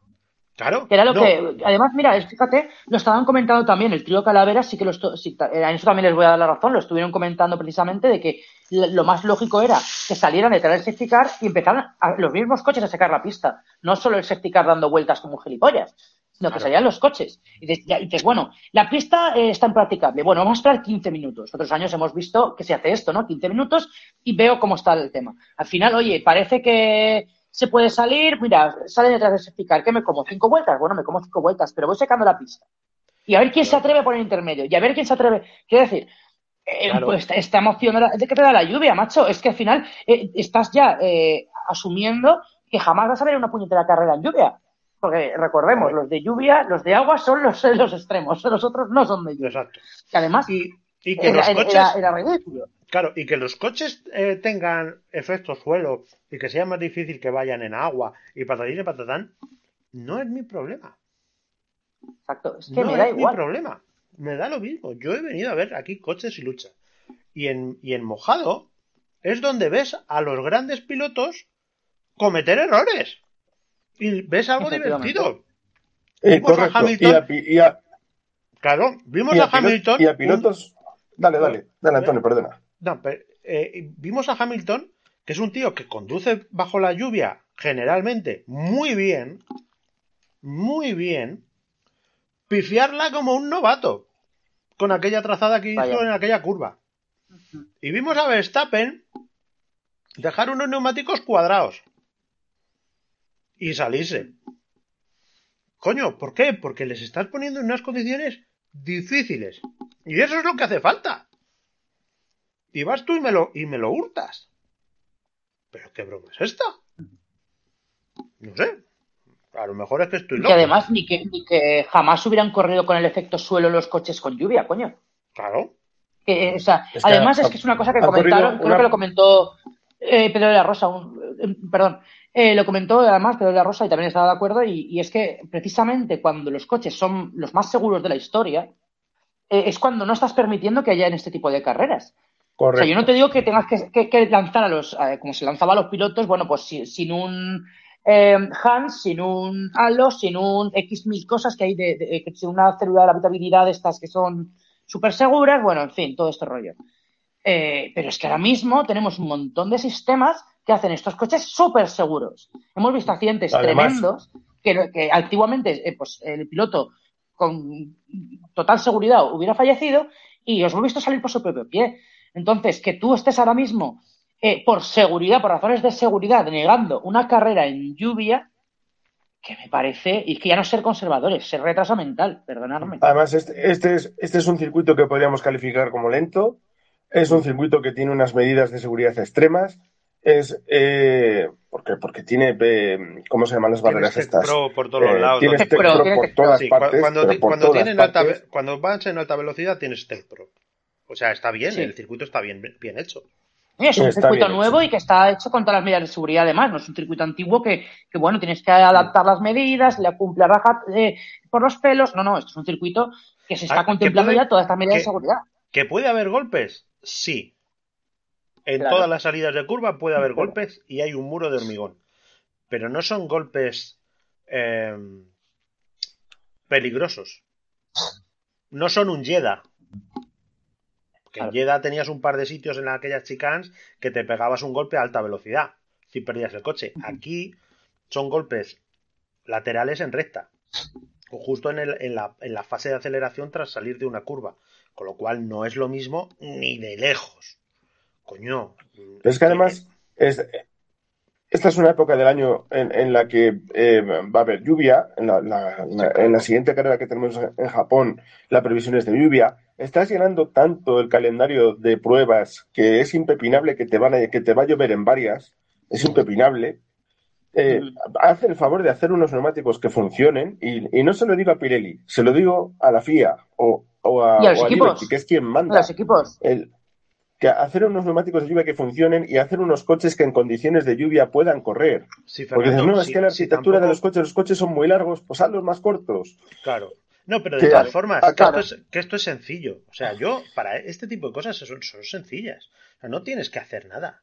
Claro. Que era lo no. que. Además, mira, fíjate, lo estaban comentando también, el trío Calavera sí que lo sí, ta- eh, en eso también les voy a dar la razón, lo estuvieron comentando precisamente de que lo más lógico era que salieran detrás del safety car y empezaran a- los mismos coches a sacar la pista, no solo el safety car dando vueltas como un gilipollas. sino que salían los coches. Y dices, ya- y dices, bueno, la pista eh, está impracticable. Bueno, vamos a esperar 15 minutos. Otros años hemos visto que se hace esto, ¿no? 15 minutos y veo cómo está el tema. Al final, oye, parece que se puede salir. Mira, salen detrás de explicar ¿qué me como? ¿Cinco vueltas? Bueno, me como cinco vueltas, pero voy secando la pista. Y a ver quién se atreve a poner intermedio. Y a ver quién se atreve. Quiero decir, eh, Claro. pues esta, emoción de, que te da la lluvia, macho, es que al final eh, estás ya eh, asumiendo que jamás vas a ver una puñetera carrera en lluvia. Porque recordemos, los de lluvia, los de agua son los, [LAUGHS] los extremos, los otros no son de lluvia. Exacto. Que además Y, y que era, los era- coches, era- era ridículo. Claro, y que los coches eh, tengan efecto suelo y que sea más difícil que vayan en agua y patatín y patatán, no es mi problema. Exacto, es que no me da es mi problema. Me da lo mismo. Yo he venido a ver aquí coches y lucha. Y en, y en mojado es donde ves a los grandes pilotos cometer errores. Y ves algo divertido. Eh, Vimos a. Hamilton. Y a, y a- Claro, vimos y a Hamilton. y a un- pilotos. Dale, dale, dale, Antonio, perdona. No, pero, eh, vimos a Hamilton, que es un tío que conduce bajo la lluvia generalmente muy bien, muy bien, pifiarla como un novato con aquella trazada que hizo Vaya. en aquella curva. Y vimos a Verstappen dejar unos neumáticos cuadrados y salirse. Coño, ¿por qué? Porque les estás poniendo en unas condiciones difíciles. Y eso es lo que hace falta. Y vas tú y me lo, y me lo hurtas. ¿Pero qué broma es esta? No sé. A lo mejor es que estoy Y loco. que además ni que, ni que jamás hubieran corrido con el efecto suelo los coches con lluvia, coño. Claro. Que, o sea, Es que además ha- es que es una cosa que comentaron, creo una- que lo comentó eh, Pedro de la Rosa, un- eh, perdón, eh, lo comentó además Pedro de la Rosa y también estaba de acuerdo, y, y es que precisamente cuando los coches son los más seguros de la historia, eh, es cuando no estás permitiendo que haya en este tipo de carreras. O Correcto. sea, yo no te digo que tengas que, que- que lanzar a los, eh, como se lanzaba a los pilotos, bueno, pues si- sin un eh, Hans, sin un Halo, sin un X mil cosas que hay de, sin una célula de la habitabilidad estas que son súper seguras, bueno, en fin, todo este rollo. Eh, pero es que ahora mismo tenemos un montón de sistemas que hacen estos coches súper seguros. Hemos visto accidentes Además- tremendos que, que antiguamente eh, pues, el piloto con total seguridad hubiera fallecido y os lo he visto salir por su propio pie. Entonces, que tú estés ahora mismo eh, por seguridad, por razones de seguridad, negando una carrera en lluvia, que me parece, y que ya no ser conservadores, ser retraso mental, perdonadme. Además, este, este es, este es un circuito que podríamos calificar como lento. Es un circuito que tiene unas medidas de seguridad extremas. Es eh, porque, porque tiene, eh, ¿cómo se llaman las barreras estas? Pro por todos los Eh, lados. tienes Tech Pro, por todas partes, cuando, cuando todas tienen alta cuando vas en alta velocidad tienes Tech Pro. O sea, está bien, Sí. el circuito está bien, bien hecho. Es un Está circuito nuevo hecho. y que está hecho con todas las medidas de seguridad además, no es un circuito antiguo que, que bueno, tienes que adaptar las medidas, le cumple a raja eh, por los pelos, no, no, esto es un circuito que se está Ah, contemplando puede- ya todas estas medidas que- de seguridad. ¿Que puede haber golpes? Sí. En Claro. todas las salidas de curva puede haber Claro. golpes y hay un muro de hormigón. Pero no son golpes eh, peligrosos. No son un Jeddah. En Claro. Jeddah tenías un par de sitios en aquellas chicanes que te pegabas un golpe a alta velocidad si perdías el coche. Aquí son golpes laterales en recta. O justo en, el- en la, en la fase de aceleración tras salir de una curva. Con lo cual no es lo mismo ni de lejos. Coño. Pero es que además, es, esta es una época del año en, en la que eh, va a haber lluvia. En la, la- la- en la siguiente carrera que tenemos en Japón, la previsión es de lluvia. Estás llenando tanto el calendario de pruebas que es impepinable que te, van a- que te va a llover en varias. Es impepinable. Eh, haz el favor de hacer unos neumáticos que funcionen y, y no se lo digo a Pirelli, se lo digo a la FIA o, o a, Y a los o a equipos. Liberty, que es quien manda Los equipos, el, que hacer unos neumáticos de lluvia que funcionen y hacer unos coches que en condiciones de lluvia puedan correr. Sí, Porque no, es que la arquitectura de tampoco- los coches, los coches son muy largos, pues hazlos más cortos. Claro. No, pero de Que- todas formas, ah, que, esto es, que esto es sencillo. O sea, yo, para este tipo de cosas son, son sencillas. O sea, no tienes que hacer nada.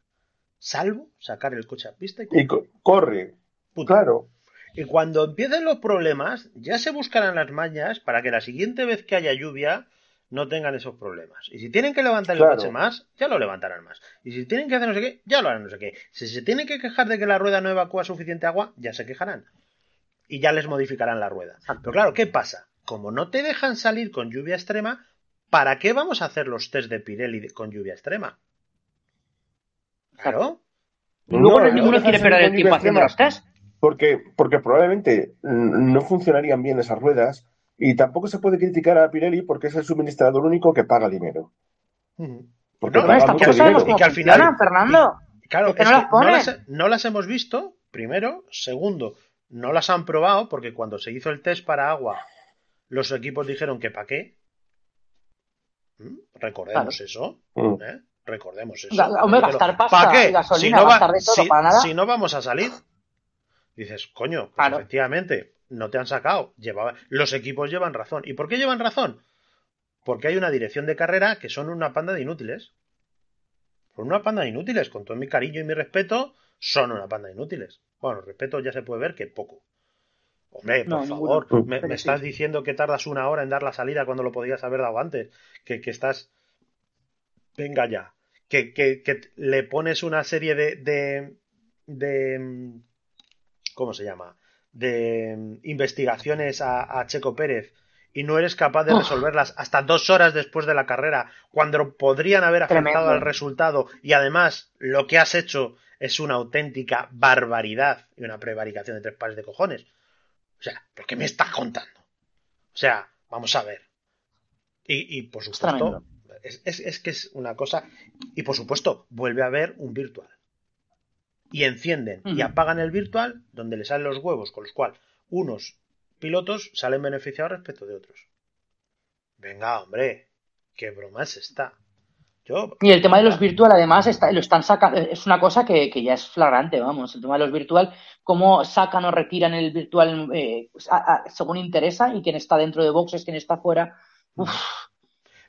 Salvo sacar el coche a pista y Y co- corre, claro. Y cuando empiecen los problemas, ya se buscarán las mañas para que la siguiente vez que haya lluvia no tengan esos problemas. Y si tienen que levantar Claro. el coche más, ya lo levantarán más. Y si tienen que hacer no sé qué, ya lo harán no sé qué. Si se tienen que quejar de que la rueda no evacúa suficiente agua, ya se quejarán. y ya les modificarán la rueda. Pero claro, ¿qué pasa? Como no te dejan salir con lluvia extrema, ¿para qué vamos a hacer los test de Pirelli con lluvia extrema? Claro. Luego No, ninguno no quiere perder el tiempo haciendo los test. Porque, porque probablemente no funcionarían bien esas ruedas y tampoco se puede criticar a Pirelli porque es el suministrador único que paga dinero. Porque No, paga y que mucho al final- sabemos dinero. cómo y que al final- funcionan, Fernando. Claro, Es que no las las, no las hemos visto, primero. Segundo, no las han probado porque cuando se hizo el test para agua, los equipos dijeron que para qué. ¿Mm? Recordemos eso. Mm. ¿eh? Recordemos eso. Ga- hombre, Pero, gastar pasta ¿pa' qué? gasolina, Si no, va- gastar de todo si- para nada. si no vamos a salir. Dices, coño, pues Claro. efectivamente, no te han sacado. Llevaba... Los equipos llevan razón. ¿Y por qué llevan razón? Porque hay una dirección de carrera que son una panda de inútiles. Son una panda de inútiles, con todo mi cariño y mi respeto, son una panda de inútiles. Bueno, respeto ya se puede ver que poco. Hombre, por No, favor, me, estás diciendo que tardas una hora en dar la salida cuando lo podías haber dado antes. Que, que estás. Venga ya. Que, que, que le pones una serie de, de. de. ¿Cómo se llama? De mm, investigaciones a, a Checo Pérez y no eres capaz de resolverlas hasta dos horas después de la carrera, cuando podrían haber afectado al resultado y además lo que has hecho es una auténtica barbaridad y una prevaricación de tres pares de cojones. O sea, ¿pero qué me estás contando? O sea, vamos a ver. Y, y por supuesto, es, es- es que es una cosa. Y por supuesto, vuelve a haber un virtual. Y encienden y apagan el virtual donde le salen los huevos, con los cuales unos pilotos salen beneficiados respecto de otros. Venga, hombre, qué broma es esta. Yo, Y el tema de los virtual, además, está, lo están sacando, es una cosa que, que ya es flagrante, vamos. El tema de los virtual, cómo sacan o retiran el virtual eh, a- a- según interesa y quién está dentro de boxes, quién está fuera. Uf,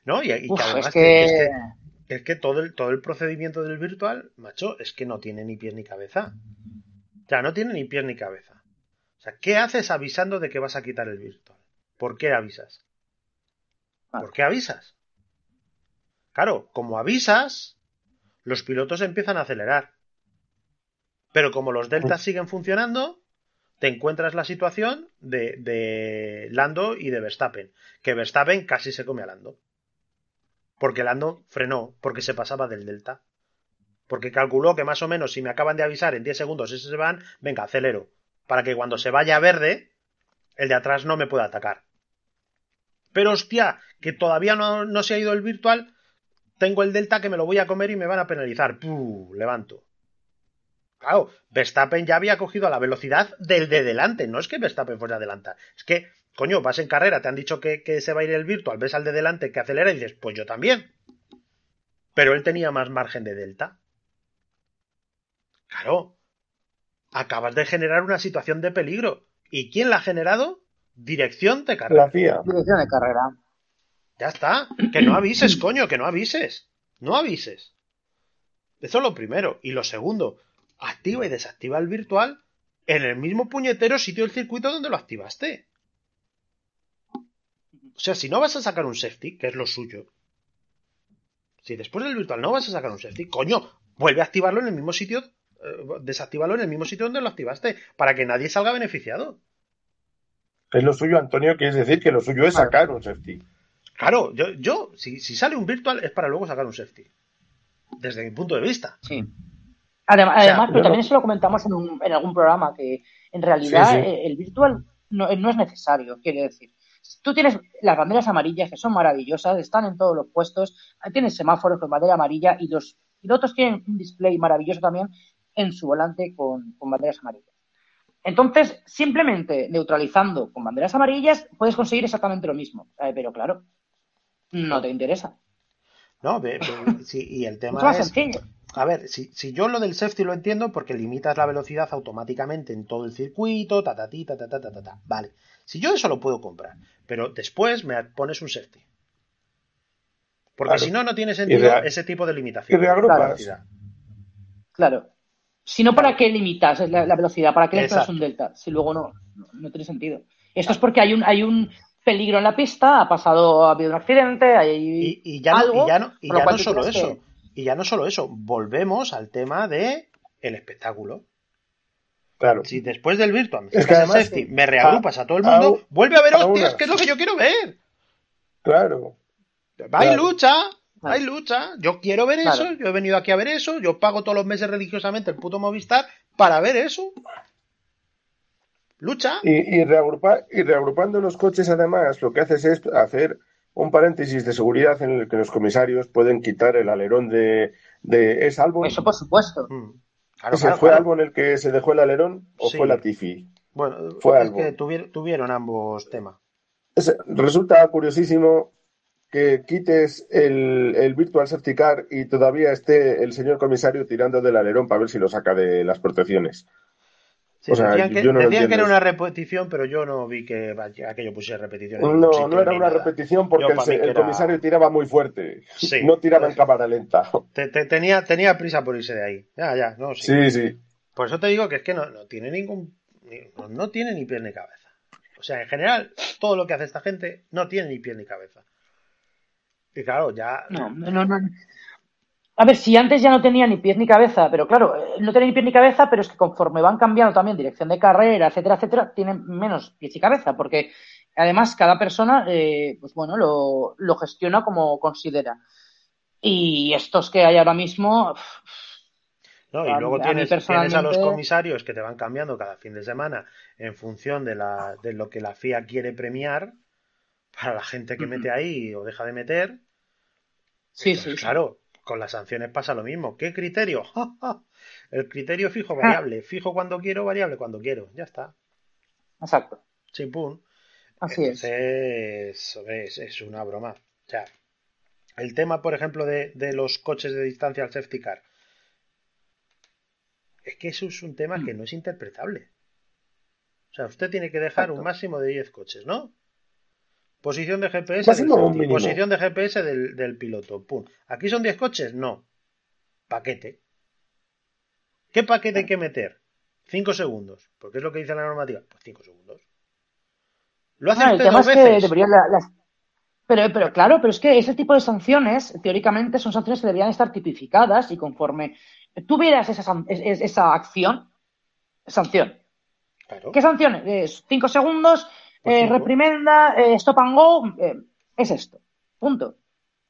¿no? Y, y que uf, además es que- que. que es que- es que todo el, todo el procedimiento del virtual, macho, es que no tiene ni pies ni cabeza. O sea, no tiene ni pies ni cabeza. O sea, ¿qué haces avisando de que vas a quitar el virtual? ¿Por qué avisas? ¿Por qué avisas? Claro, como avisas, los pilotos empiezan a acelerar. Pero como los deltas siguen funcionando, te encuentras la situación de, de Lando y de Verstappen. Que Verstappen casi se come a Lando. Porque Lando frenó, porque se pasaba del delta. Porque calculó que más o menos si me acaban de avisar en 10 segundos ese se van, venga, acelero. Para que cuando se vaya a verde, el de atrás no me pueda atacar. Pero hostia, que todavía no, se ha ido el virtual, tengo el delta que me lo voy a comer y me van a penalizar. ¡Puh! Levanto. Claro, Verstappen ya había cogido la velocidad del de delante. No es que Verstappen fuera a adelantar. Es que, coño, vas en carrera, te han dicho que, que se va a ir el virtual, ves al de delante que acelera y dices, pues yo también. Pero él tenía más margen de delta. Claro. Acabas de generar una situación de peligro. ¿Y quién la ha generado? Dirección de carrera. La CIA. Dirección de carrera. Ya está. Que no avises, [CLEARS THROAT] coño, que no avises. No avises. Eso es lo primero. Y lo segundo, activa y desactiva el virtual en el mismo puñetero sitio del circuito donde lo activaste. O sea, si no vas a sacar un safety, que es lo suyo, si después del virtual no vas a sacar un safety, coño, vuelve a activarlo en el mismo sitio, eh, desactívala en el mismo sitio donde lo activaste, para que nadie salga beneficiado. Es lo suyo, Antonio, que es decir que lo suyo es Claro. sacar un safety. Claro, yo, yo si, si sale un virtual es para luego sacar un safety. Desde mi punto de vista. Sí. Además, O sea, además pero también no- eso lo comentamos en, un- en algún programa, que en realidad Sí, sí. el virtual no, no es necesario, quiere decir. Tú tienes las banderas amarillas que son maravillosas, están en todos los puestos, tienes semáforos con bandera amarilla y los pilotos tienen un display maravilloso también en su volante con, con banderas amarillas. Entonces, simplemente neutralizando con banderas amarillas puedes conseguir exactamente lo mismo. Eh, pero claro, no te interesa. No, ve- sí, y el [LAUGHS] tema Mucho más es. sencillo. A ver, si, si yo lo del safety lo entiendo porque limitas la velocidad automáticamente en todo el circuito, ta ta ti, ta ta ta ta ta, ta. Vale. Si yo eso lo puedo comprar, pero después me pones un safety. Porque Claro. si no, no tiene Y sentido ese tipo de limitación. y de velocidad. Claro. Si no, ¿para qué limitas la, la velocidad? ¿Para qué le pones un delta? Si luego no, no, no tiene sentido. Esto es porque hay un, hay un peligro en la pista, ha pasado, ha habido un accidente, hay Y, y ya no, algo, y ya no, y ya no tú solo eso. Y ya no solo eso. Volvemos al tema de el espectáculo. Claro. Si después del virtual me Es que sacas el además, safety, sí. me reagrupas a todo el mundo, vuelve a ver aún hostias, así. que es lo que yo quiero ver. Claro. Hay Claro. lucha, Claro. hay lucha. Yo quiero ver Claro. eso, yo he venido aquí a ver eso, yo pago todos los meses religiosamente el puto Movistar para ver eso. Lucha. Y, y, reagrupa- y reagrupando los coches, además, lo que haces es hacer un paréntesis de seguridad en el que los comisarios pueden quitar el alerón de, de ¿es Albon? Eso por supuesto. Mm. Claro, ¿Ese claro, ¿Fue claro. Albon el que se dejó el alerón o Sí. fue la Tifi? Bueno, Fue es algo. que tuvier- tuvieron ambos temas. Es- resulta curiosísimo que quites el, el Virtual Safety Car y todavía esté el señor comisario tirando del alerón para ver si lo saca de las protecciones. Sí, O sea, decían que, yo no lo decían que era una repetición, pero yo no vi que aquello pusiera repetición. No, no era una nada. repetición porque Yo el, era- comisario tiraba muy fuerte. [LAUGHS] Sí. No tiraba en cámara lenta. Te- te- tenía, tenía prisa por irse de ahí. Ya, ya, no, sí. Sí, sí. Por eso te digo que es que no, no tiene ningún. ni- no, no tiene ni pie ni cabeza. O sea, en general, todo lo que hace esta gente no tiene ni pie ni cabeza. Y claro, ya. No, no, no. A ver, si antes ya no tenía ni pies ni cabeza, pero claro, eh, no tenía ni pies ni cabeza, pero es que conforme van cambiando también dirección de carrera, etcétera, etcétera, tienen menos pies y cabeza, porque además cada persona, eh, pues bueno, lo, lo gestiona como considera. Y estos que hay ahora mismo, ¿no? Y luego a tienes, tienes a los comisarios que te van cambiando cada fin de semana en función de, la, de lo que la FIA quiere premiar para la gente que mete ahí o deja de meter. sí, Entonces, sí, sí. Claro, con las sanciones pasa lo mismo. ¿Qué criterio? [LAUGHS] El criterio fijo Ah. variable. Fijo cuando quiero, variable cuando quiero. Ya está. Exacto. Chimpún. Así es. Entonces, es, es una broma. O sea, el tema, por ejemplo, de, de los coches de distancia al safety car. Es que eso es un tema Mm. que no es interpretable. O sea, usted tiene que dejar un máximo de 10 coches, ¿no? Posición de GPS del posición de GPS del, del piloto. Pum. ¿Aquí son 10 coches? No. Paquete. ¿Qué paquete hay que meter? 5 segundos. Porque es lo que dice la normativa. Pues 5 segundos. ¿Lo hace Ah, usted dos es que veces? deberían la- las- Pero, pero claro, pero es que ese tipo de sanciones, teóricamente, son sanciones que deberían estar tipificadas y conforme tú vieras esa, esa acción, sanción. Claro. ¿Qué sanción? Es cinco segundos, Pues eh, reprimenda, eh, stop and go, eh, es esto. Punto.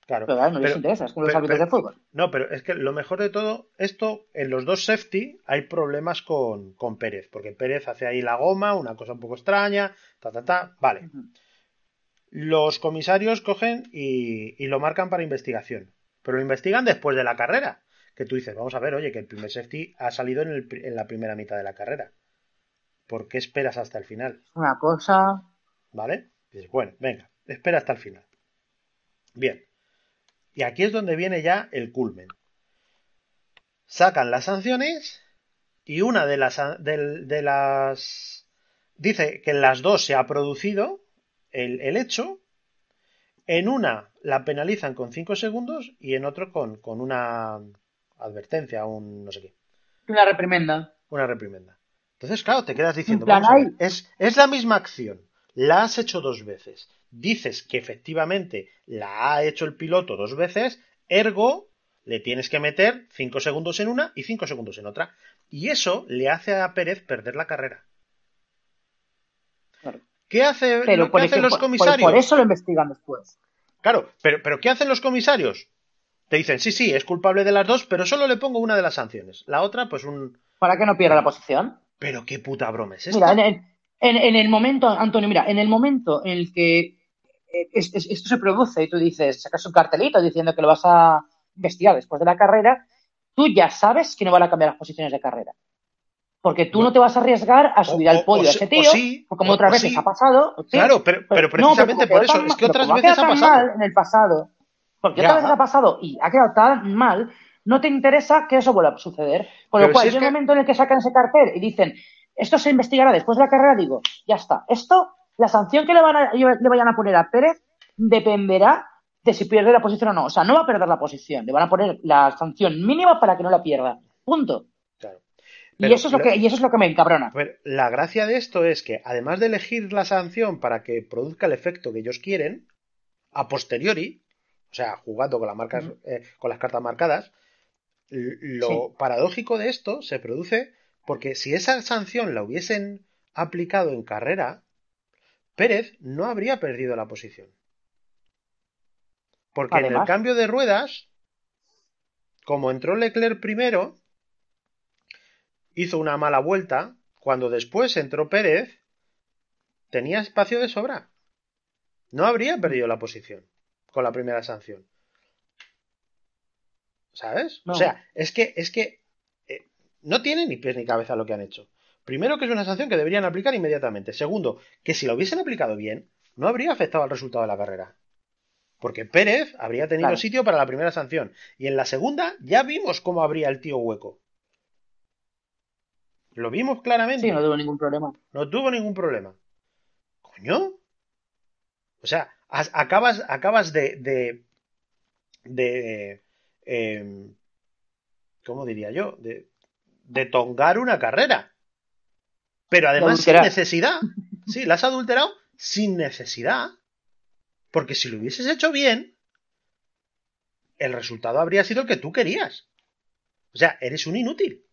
Claro. Pero claro, no les Pero- interesa, es como los árbitros de fútbol. No, pero es que lo mejor de todo, esto, en los dos safety hay problemas con, con Pérez, porque Pérez hace ahí la goma, una cosa un poco extraña, ta, ta, ta, vale. Los comisarios cogen y, y lo marcan para investigación, pero lo investigan después de la carrera, que tú dices, vamos a ver, oye, que el primer safety ha salido en, el en la primera mitad de la carrera. ¿Por qué esperas hasta el final? Una cosa. ¿Vale? Dices, bueno, venga, espera hasta el final. Bien. Y aquí es donde viene ya el culmen. Sacan las sanciones y una de las, de, de las... Dice que en las dos se ha producido el, el hecho. En una la penalizan con 5 segundos y en otro con, con una advertencia, un no sé qué, Una reprimenda. una reprimenda. Entonces, claro, te quedas diciendo, plan, ver, es, es la misma acción, la has hecho dos veces, dices que efectivamente la ha hecho el piloto dos veces, ergo le tienes que meter 5 segundos en una y 5 segundos en otra. Y eso le hace a Pérez perder la carrera. Claro. ¿Qué, hace, Pero por, hacen ejemplo, los por- comisarios? por eso lo investigan después. Claro, pero, pero ¿qué hacen los comisarios? Te dicen, sí, sí, es culpable de las dos, pero solo le pongo una de las sanciones. La otra, pues un... Para que no pierda la posición. Pero qué puta broma es esta. Mira, en, el- en- en el momento, Antonio, mira, en el momento en el que eh, es- es- esto se produce y tú dices, sacas un cartelito diciendo que lo vas a investigar después de la carrera, tú ya sabes que no van a cambiar las posiciones de carrera. Porque tú no te vas a arriesgar a subir o- al podio o a ese tío, sí, como otras veces sí. ha pasado. sí. Claro, pero, precisamente por eso, tan es que otras veces ha pasado. mal en el pasado, porque Ya. otras veces ha pasado y ha quedado tan mal, no te interesa que eso vuelva a suceder. Por lo Pero cual, si es yo el momento en el que sacan ese cartel y dicen, esto se investigará después de la carrera, digo, ya está. Esto, la sanción que le, van a- le vayan a poner a Pérez dependerá de si pierde la posición o no. O sea, no va a perder la posición, le van a poner la sanción mínima para que no la pierda. Punto. Claro. Y eso, es lo que, y eso es lo que me encabrona. Pero la gracia de esto es que, además de elegir la sanción para que produzca el efecto que ellos quieren, a posteriori, o sea, jugando con, las marcas, Ujú. eh, con las cartas marcadas, lo Sí. paradójico de esto se produce Porque si esa sanción la hubiesen aplicado en carrera, Pérez no habría perdido la posición. Porque en el cambio de ruedas, como entró Leclerc primero, hizo una mala vuelta, cuando después entró Pérez, tenía espacio de sobra. No habría perdido la posición con la primera sanción. ¿Sabes? No. O sea, es que, es que eh, no tiene ni pies ni cabeza lo que han hecho. Primero, que es una sanción que deberían aplicar inmediatamente. Segundo, que si la hubiesen aplicado bien, no habría afectado al resultado de la carrera. Porque Pérez habría tenido Claro. sitio para la primera sanción. Y en la segunda ya vimos cómo abría el tío hueco. Lo vimos claramente. Sí, no tuvo ningún problema. No tuvo ningún problema. ¿Coño? O sea, acabas, acabas de. de. de. Em, ¿Cómo diría yo? De, de tongar una carrera. Pero además sin necesidad. Sí, la has adulterado sin necesidad. Porque si lo hubieses hecho bien, el resultado habría sido el que tú querías. O sea, eres un inútil.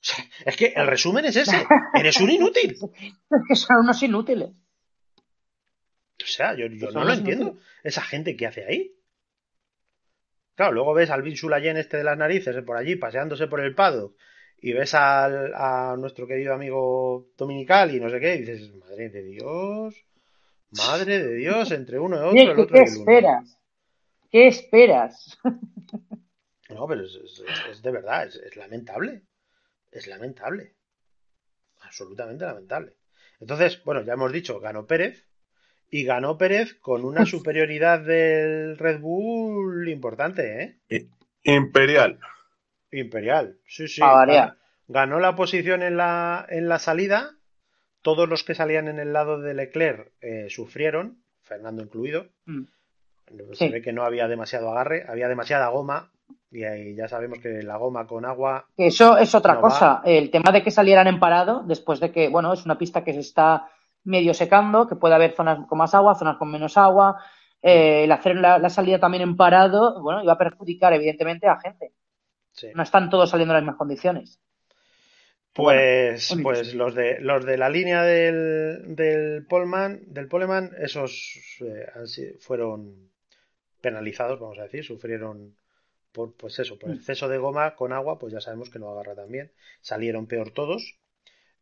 O sea, es que el resumen es ese. Eres un inútil. [LAUGHS] Es que son unos inútiles. O sea, yo, no lo entiendo. Esa gente que hace ahí. Claro, luego ves al Vin Sulayen este de las narices por allí paseándose por el paddock y ves al, a nuestro querido amigo Dominical y no sé qué, y dices, madre de Dios, madre de Dios, entre uno y [LAUGHS] otro, el ¿qué, otro qué y el uno. esperas? ¿Qué esperas? [LAUGHS] No, pero es, es- es- es de verdad, es, es lamentable. Es lamentable. Absolutamente lamentable. Entonces, bueno, ya hemos dicho, ganó Pérez. Y ganó Pérez con una superioridad del Red Bull importante, ¿eh? Imperial. Imperial. Sí, sí. Pa' variar. Ganó la posición en la, en la salida. Todos los que salían en el lado de Leclerc eh, sufrieron, Fernando incluido. Mm. Se Sí. ve que no había demasiado agarre, había demasiada goma. Y ahí ya sabemos que la goma con agua Eso es otra No cosa. El tema de que salieran en parado, después de que, bueno, es una pista que se está medio secando, que puede haber zonas con más agua, zonas con menos agua. Eh, el hacer la, la salida también en parado, bueno, iba a perjudicar evidentemente a gente. Sí. No están todos saliendo en las mismas condiciones. Pues, Bueno, pues los de los de la línea del, del Polman, del Poleman, esos eh, fueron penalizados, vamos a decir, sufrieron por, pues eso, por Mm. exceso de goma con agua, pues ya sabemos que no agarra tan bien. Salieron peor todos.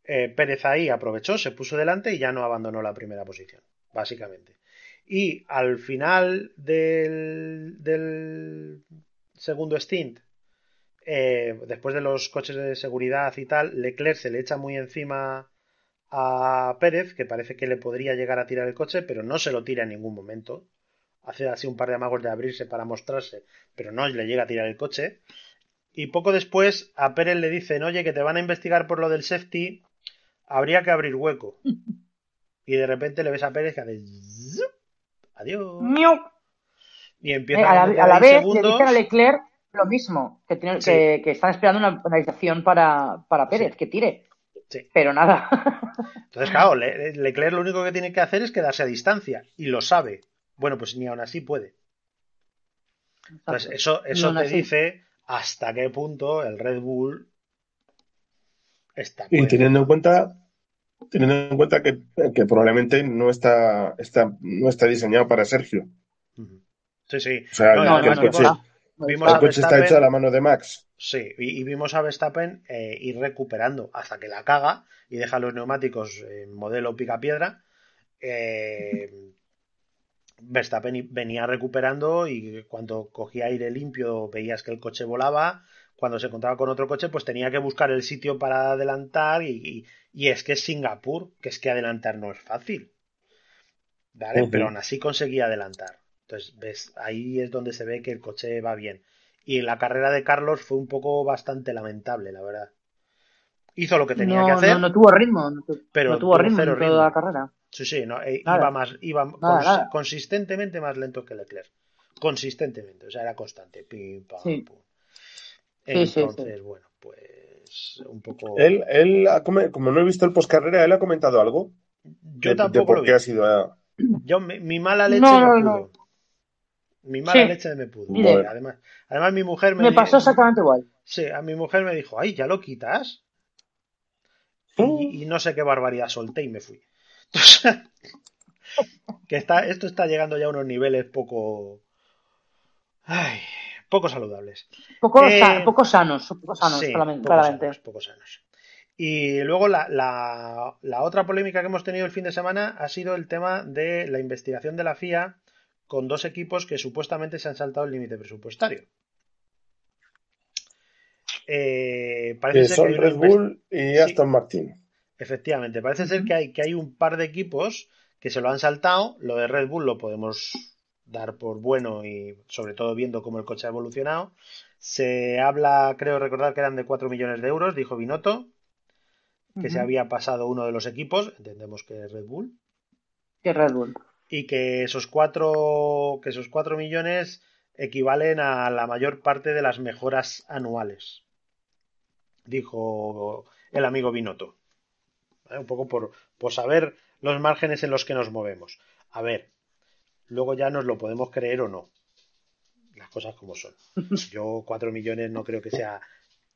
Eh, Pérez ahí aprovechó, se puso delante y ya no abandonó la primera posición, básicamente. Y al final del, del segundo stint, eh, después de los coches de seguridad y tal, Leclerc se le echa muy encima a Pérez, que parece que le podría llegar a tirar el coche, pero no se lo tira en ningún momento. Hace así un par de amagos de abrirse para mostrarse, pero no le llega a tirar el coche. Y poco después a Pérez le dicen, oye, que te van a investigar por lo del safety, habría que abrir hueco. Y de repente le ves a Pérez que hace... zup, Adiós. ¡Miau! Y Eh, empieza a, la, a a la ahí vez le dicen a Leclerc lo mismo, que, tiene- Sí. que, que están esperando una penalización para, para Pérez, que tire. Sí. Pero nada. Entonces, claro, Le- Leclerc lo único que tiene que hacer es quedarse a distancia y lo sabe. Bueno, pues ni aún así puede. Entonces, eso, eso te así. dice hasta qué punto el Red Bull está. Y teniendo en cuenta, teniendo en cuenta que, que probablemente no está, está, no está diseñado para Sergio. Sí, sí. O sea, No, No, el coche, está. No vimos el a coche está Verstappen- hecho a la mano de Max. Sí, y, y vimos a Verstappen eh, ir recuperando hasta que la caga y deja los neumáticos en modelo picapiedra. Eh, Verstappen venía recuperando y cuando cogía aire limpio veías que el coche volaba. Cuando se encontraba con otro coche, pues tenía que buscar el sitio para adelantar y, y- y es que es Singapur, que es que adelantar no es fácil. ¿Vale? Pero aún así conseguía adelantar. Entonces, ves, ahí es donde se ve que el coche va bien. Y la carrera de Carlos fue un poco bastante lamentable, la verdad. Hizo lo que tenía no, que hacer, no, no tuvo ritmo. No, tu- pero no tuvo tuvo ritmo en toda la carrera. Sí, sí, no, eh, Nada. iba más, iba Nada, cons- nada. consistentemente más lento que Leclerc. Consistentemente, o sea, era constante. Pim, pam, Sí. pum. Sí, sí, Entonces, bueno, pues un poco. Él, él ha come- como no he visto el postcarrera, él ha comentado algo Yo de, de tampoco por lo qué vi. ha sido a- Yo, mi, mi mala leche No, no, no, pudo. Mi mala Sí. leche me pudo. Además, además mi mujer me, Me pasó exactamente igual. Sí, a mi mujer me dijo, ay, ¿ya lo quitas? Y, y no sé qué barbaridad solté y me fui. [LAUGHS] Entonces, que está, esto está llegando ya a unos niveles poco... Ay, poco saludables. Poco, Eh, sa- poco sanos, poco sanos, Sí, claramente. poco claramente. sanos, poco sanos. Y luego la, la- la otra polémica que hemos tenido el fin de semana ha sido el tema de la investigación de la FIA con dos equipos que supuestamente se han saltado el límite presupuestario. Eh, parece Que ser son que Red Bull y Aston Martin. Efectivamente, parece ser que hay, que hay un par de equipos que se lo han saltado. Lo de Red Bull lo podemos dar por bueno y sobre todo viendo cómo el coche ha evolucionado. Se habla, creo recordar que eran de 4 millones de euros, dijo Binotto, que se había pasado uno de los equipos, entendemos que es Red Bull, Que Red Bull. y que esos 4, que esos 4 millones equivalen a la mayor parte de las mejoras anuales, dijo el amigo Binotto. ¿Vale? Un poco por, por saber los márgenes en los que nos movemos. A ver, luego ya nos lo podemos creer o no. Las cosas como son. Yo [LAUGHS] 4 millones no creo que sea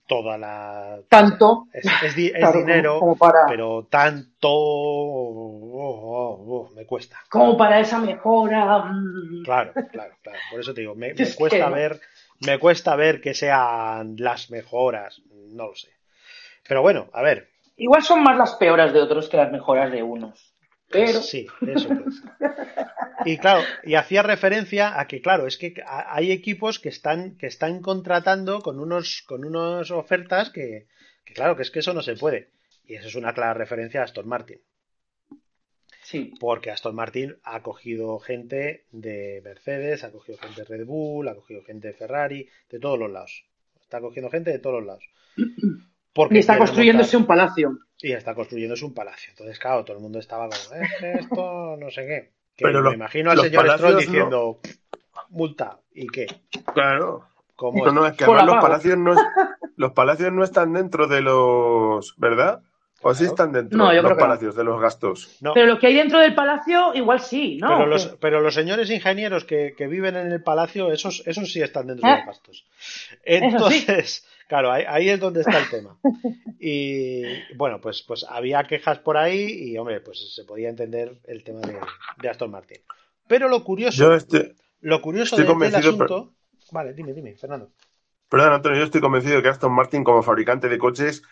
toda la... Tanto. Es, es di- es claro, como- dinero, como, para, pero tanto... oh, oh, oh, me cuesta. como para esa mejora. mm, Claro, claro, claro. Por eso te digo, me, [LAUGHS] me Es cuesta que- ver, me cuesta ver que sean las mejoras, no lo sé. Pero bueno, a ver, Igual son más las peoras de otros que las mejoras de unos. Pero. sí, eso puede ser. Y claro, y hacía referencia a que, claro, es que hay equipos que están, que están contratando con unos, con unas ofertas que, que, claro, que es que eso no se puede. Y eso es una clara referencia a Aston Martin. Sí. Porque Aston Martin ha cogido gente de Mercedes, ha cogido gente de Red Bull, ha cogido gente de Ferrari, de todos los lados. Está cogiendo gente de todos los lados. Porque Y está construyéndose montar- un palacio. Y está construyéndose un palacio. Entonces, claro, todo el mundo estaba como, "Es que esto [LAUGHS] no sé qué. Que Pero me los- imagino al señor Stroll diciendo, multa, ¿y qué? Claro. ¿Cómo No, no, es? que además los palacios no, es- los palacios no están dentro de los. ¿Verdad? ¿O sí están dentro No, yo los creo que no. palacios de los gastos? No, Pero lo que hay dentro del palacio, igual sí, ¿no? pero, ¿O los, pero los señores ingenieros que, que viven en el palacio, esos, esos sí están dentro de ¿Eh? los gastos. Entonces, claro, ahí, ahí es donde está el tema. Y bueno, pues, pues había quejas por ahí y, hombre, pues se podía entender el tema de, de Aston Martin. Pero lo curioso, Yo estoy. lo curioso de- del asunto. Vale, dime, dime, Fernando. Perdón, Antonio, yo estoy convencido de que Aston Martin, como fabricante de coches,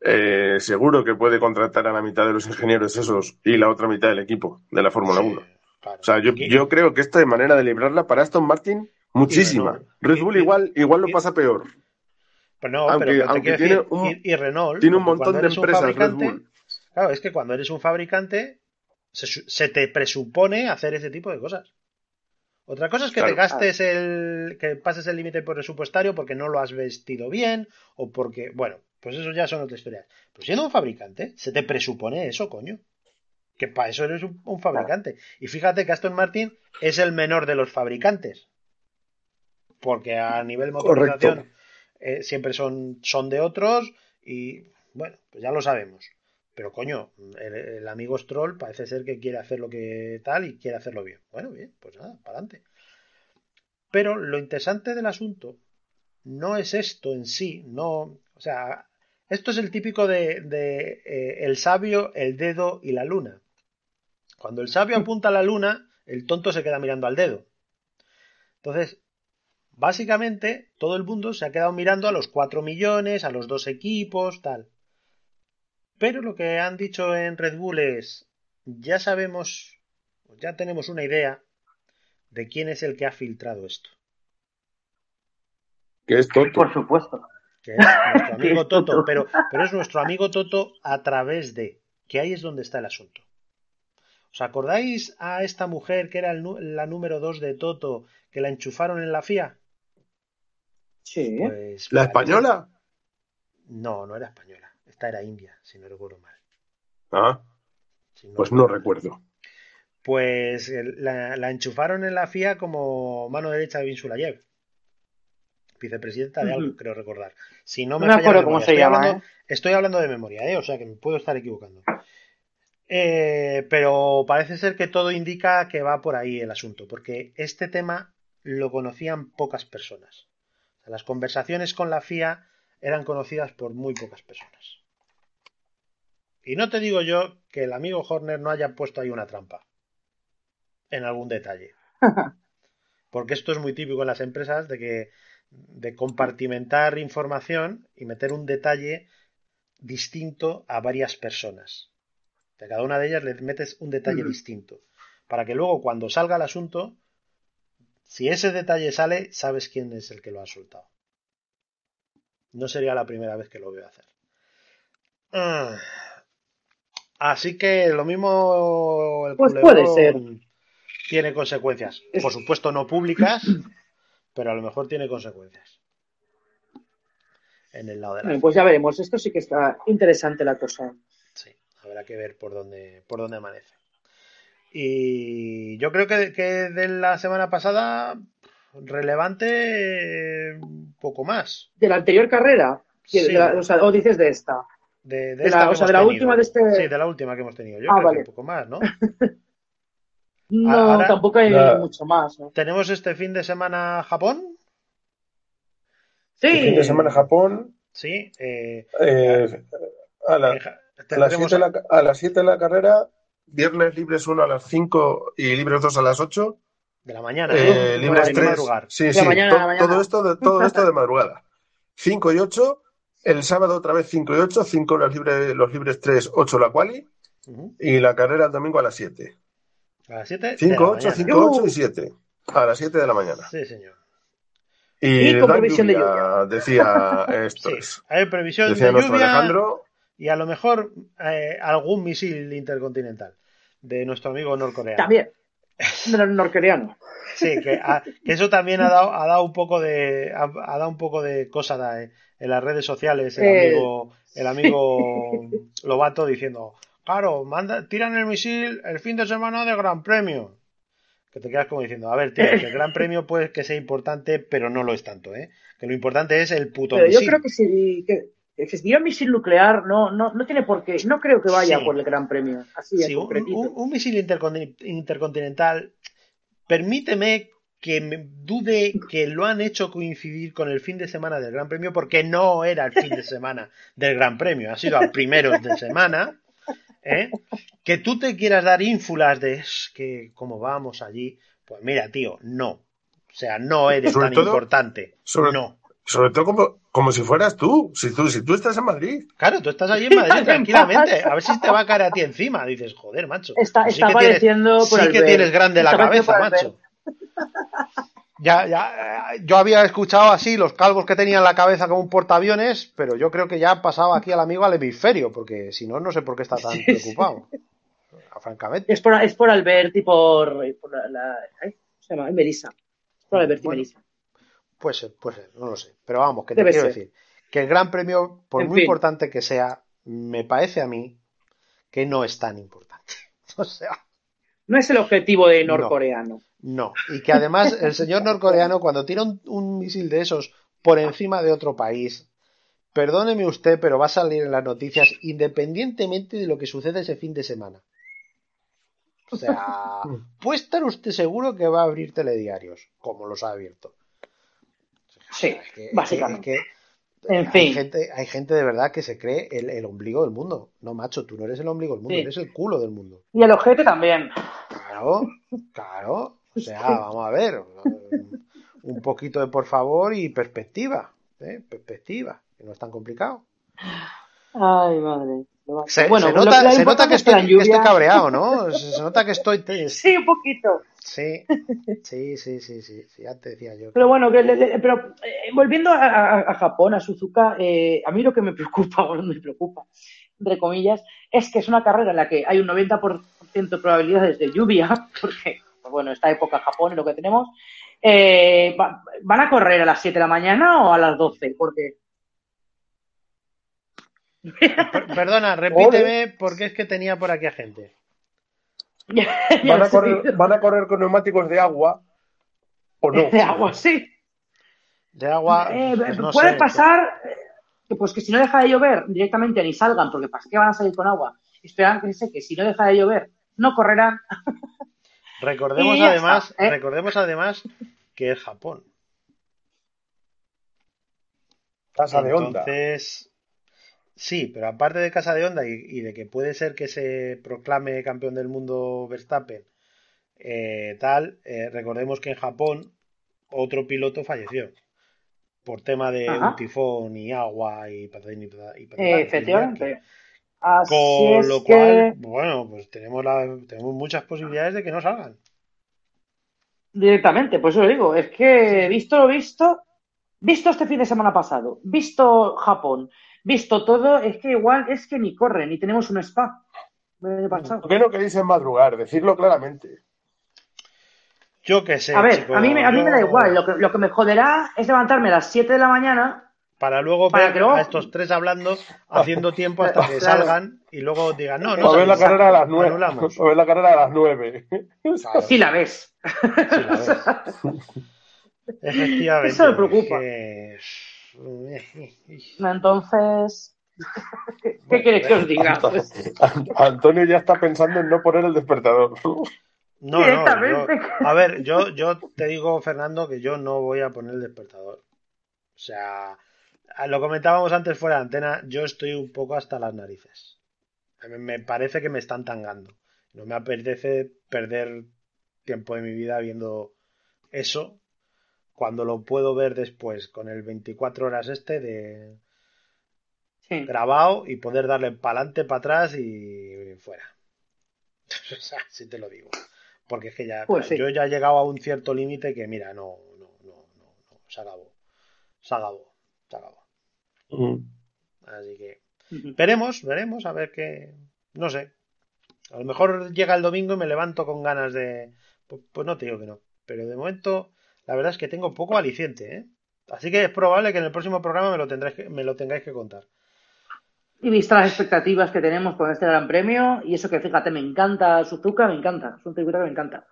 eh, seguro que puede contratar a la mitad de los ingenieros esos y la otra mitad del equipo de la Fórmula Sí, 1. claro. O sea, yo, creo que esta es manera de librarla para Aston Martin, muchísima. Red Bull igual, igual lo pasa peor. Pero no, aunque- pero te aunque quiero tiene decir, un- y, y Renault, Tiene un montón de empresas Red fabricante, Bull. Claro, es que cuando eres un fabricante, se, te presupone hacer ese tipo de cosas. Otra cosa es que Claro. te gastes el. que pases el límite presupuestario porque no lo has vestido bien o porque. Bueno, pues eso ya son otras historias. Pero siendo un fabricante, se te presupone eso, coño. Que para eso eres un, un fabricante. Y fíjate que Aston Martin es el menor de los fabricantes. Porque a nivel motorización Correcto. Eh, siempre son, son de otros y bueno, pues ya lo sabemos. Pero coño, el, el amigo Stroll parece ser que quiere hacer lo que tal y quiere hacerlo bien. Bueno, bien, pues nada, para adelante. Pero lo interesante del asunto no es esto en sí, no, o sea, esto es el típico de, de, eh, el sabio, el dedo y la luna. Cuando el sabio [LAUGHS] apunta a la luna, el tonto se queda mirando al dedo. Entonces, básicamente, todo el mundo se ha quedado mirando a los 4 millones, a los dos equipos, tal. Pero lo que han dicho en Red Bull es, ya sabemos, ya tenemos una idea de quién es el que ha filtrado esto. Que es tonto. Por supuesto. Que es nuestro [LAUGHS] amigo es Toto. Toto, pero, pero es nuestro amigo Toto a través de, que ahí es donde está el asunto. ¿Os acordáis a esta mujer que era el la número 2 de Toto, que la enchufaron en la FIA? Sí. Pues ¿La española? No, no era española. Esta era india, si no recuerdo mal. Ah, Si pues no recuerdo mal. recuerdo. Pues la, la enchufaron en la FIA como mano derecha de Vinsulayev. Vicepresidenta de algo, creo recordar. Si no No me, acuerdo cómo se estoy llama, Hablando, ¿eh? Estoy hablando de memoria, ¿eh? O sea que me puedo estar equivocando. Eh, pero parece ser que todo indica que va por ahí el asunto, porque este tema lo conocían pocas personas. Las conversaciones con la FIA eran conocidas por muy pocas personas. Y no te digo yo que el amigo Horner no haya puesto ahí una trampa en algún detalle. [LAUGHS] Porque esto es muy típico en las empresas de que de compartimentar información y meter un detalle distinto a varias personas. De cada una de ellas le metes un detalle distinto. Para que luego cuando salga el asunto, si ese detalle sale, sabes quién es el que lo ha soltado. No sería la primera vez que lo veo hacer. Ah. Así que lo mismo el Pues puede culebrón tiene consecuencias. Por supuesto no públicas, [LAUGHS] pero a lo mejor tiene consecuencias. En el lado de la Bueno, pues ya veremos. Esto sí que está interesante la cosa. Sí, habrá que ver por dónde, por dónde amanece. Y yo creo que, que de la semana pasada, relevante, eh, poco más. De la anterior carrera, que- Sí. de la- o, sea, o dices de esta. De, De esta la- o sea, de la tenido. última de este- Sí, de la última que hemos tenido. Yo Ah, creo vale. que un poco más, ¿no? [LAUGHS] No, Ahora- tampoco hay la- mucho más. ¿no? Tenemos este fin de semana Japón. Sí, El fin de semana Japón. Sí. eh, eh, a, la- eh, ja- a las tendremos- 7 de la, a las 7 de la carrera. Viernes libres 1 a las 5 y libres 2 a las 8. de la mañana, Eh, ¿eh? libres Hay que 3. madrugar. Sí, De sí. mañana, to- mañana. todo, esto de, todo esto de madrugada. 5 y 8. El sábado otra vez 5 y 8. 5 horas libres, los libres 3, 8 la quali. Ujú. Y la carrera el domingo a las 7. A las 7 de 5, la 8, mañana. 5, 8 y 7. A las 7 de la mañana. Sí, señor. Y, Y con previsión de lluvia, decía [LAUGHS] esto Sí, hay previsión Decía de nuestro lluvia Alejandro. Y a lo mejor eh, algún misil intercontinental de nuestro amigo norcoreano. también. De los norcoreanos. Sí, que, eso también ha dado, ha dado un poco de ha, ha dado un poco de cosa da, eh, en las redes sociales el Eh, amigo el amigo Lobato diciendo claro manda tiran el misil el fin de semana de Gran Premio que te quedas como diciendo a ver tío que el Gran Premio puede que sea importante pero no lo es tanto eh que lo importante es el puto Pero yo creo que si, que, que si tira un misil nuclear, no, no, no tiene por qué. No creo que vaya Sí. por el Gran Premio. Así Sí, un, un- un misil intercontin- intercontinental, permíteme que me dude que lo han hecho coincidir con el fin de semana del Gran Premio, porque no era el fin de [LAUGHS] semana del Gran Premio, ha sido a primeros de semana. ¿eh? Que tú te quieras dar ínfulas de "Es que cómo vamos allí, pues mira, tío, no. O sea, no eres Sobre tan todo- importante. sobre- No. Sobre todo como, como si fueras tú. Si tú, si tú estás en Madrid. Claro, tú estás allí en Madrid [LAUGHS] tranquilamente. A ver si te va a caer a ti encima. Dices, joder, macho. Está, pues sí está que tienes- apareciendo por sí que tienes grande la Está cabeza, macho. Ya, ya, eh, yo había escuchado así los calvos que tenía en la cabeza como un portaaviones, pero yo creo que ya ha pasado aquí al amigo al hemisferio, porque si no, no sé por qué está tan Sí, sí. preocupado. Francamente. Es por, es por Albert y por, por la, la- ay, ¿cómo se llama? Melissa. Es por Albert y Bueno, Melissa. Puede ser, puede ser, no lo sé. Pero vamos, que te Debe quiero ser. decir que el Gran Premio, por En muy fin. importante que sea, me parece a mí que no es tan importante. [LAUGHS] O sea, No es el objetivo de norcoreano. No, y que además el señor norcoreano cuando tira un, un misil de esos por encima de otro país, perdóneme usted, pero va a salir en las noticias independientemente de lo que suceda ese fin de semana. O sea, [LAUGHS] puede estar usted seguro que va a abrir telediarios, como los ha abierto. Sí, Es que- básicamente. es que En hay fin. gente, hay gente de verdad que se cree el, el ombligo del mundo. No, macho, tú no eres el ombligo del mundo, Sí. eres el culo del mundo. Y el ojete también. Claro, claro. O sea, [LAUGHS] vamos a ver. Un poquito de por favor y perspectiva. ¿eh? Perspectiva, que no es tan complicado. Ay, madre. Se, bueno, se nota, se nota que, es que estoy, que estoy cabreado, ¿no? Se, se nota que estoy. [LAUGHS] Sí, un poquito. Sí, [LAUGHS] sí, sí, sí, sí, sí, ya te decía yo. Pero bueno, que pero eh, volviendo a, a- a Japón, a Suzuka, eh, a mí lo que me preocupa, [LAUGHS] bueno, me preocupa, entre comillas, es que es una carrera en la que hay un 90% de probabilidades de lluvia, [LAUGHS] porque, pues bueno, esta época Japón es lo que tenemos. Eh, va- ¿Van a correr a las 7 de la mañana o a las 12? Porque Per- Perdona, repíteme porque es que tenía por aquí a gente. [LAUGHS] Van a correr, van a correr con neumáticos de agua. ¿O no? [LAUGHS] de agua, sí. De agua. Eh, pues no puede sé. pasar eh, que pues que si no deja de llover directamente ni salgan, porque ¿para qué van a salir con agua? Esperan que sé que si no deja de llover no correrán. [LAUGHS] Recordemos además, está, ¿eh? recordemos además que es Japón. Casa de onda. Entonces, sí, pero aparte de Casa de Onda y, y de que puede ser que se proclame campeón del mundo Verstappen, eh, tal, eh, recordemos que en Japón otro piloto falleció por tema de Ajá. un tifón y agua y patatín y Eh, y efectivamente. Así Con lo que... cual, bueno, pues tenemos, la, tenemos muchas posibilidades de que no salgan. Directamente, pues eso lo digo. Es que visto lo visto, visto este fin de semana pasado, visto Japón, visto todo, es que igual es que ni corre, ni tenemos un spa. ¿Por qué no queréis en madrugar? Decirlo claramente. Yo qué sé, A ver, chico, a mí, me- a mí me da igual. Lo que, lo que me joderá es levantarme a las 7 de la mañana. Para luego Para ver que luego- a estos tres hablando, haciendo tiempo hasta que [LAUGHS] Claro. salgan y luego digan, no, no, O ver la carrera a las nueve. anulamos. [LAUGHS] O ver la carrera a las nueve. [LAUGHS] Claro, Si la ves. sí, la ves. Efectivamente. Eso me preocupa. que- Entonces, ¿qué queréis que os diga? Pues, Ant- Antonio ya está pensando en no poner el despertador. No, no, yo- a ver, yo, yo te digo, Fernando, que yo no voy a poner el despertador. O sea, a- lo comentábamos antes fuera de antena, yo estoy un poco hasta las narices. Me- Me parece que me están tangando. No me apetece perder tiempo de mi vida viendo eso cuando lo puedo ver después con el 24 horas este de sí. grabado y poder darle para adelante, para atrás y fuera. [LAUGHS] O sea, sí te lo digo. Porque es que ya, Pues sí. yo ya he llegado a un cierto límite que, mira, no, no, no, no, no, se acabó. Se acabó, se acabó. Mm. Así que veremos, veremos, a ver qué. No sé. A lo mejor llega el domingo y me levanto con ganas de. Pues, pues no te digo que no. Pero de momento, la verdad es que tengo poco aliciente, ¿eh? Así que es probable que en el próximo programa me lo, tendréis que, me lo tengáis que contar. Y vistas las expectativas que tenemos con este gran premio, y eso que fíjate, me encanta Suzuka, me encanta, es un circuito que me encanta.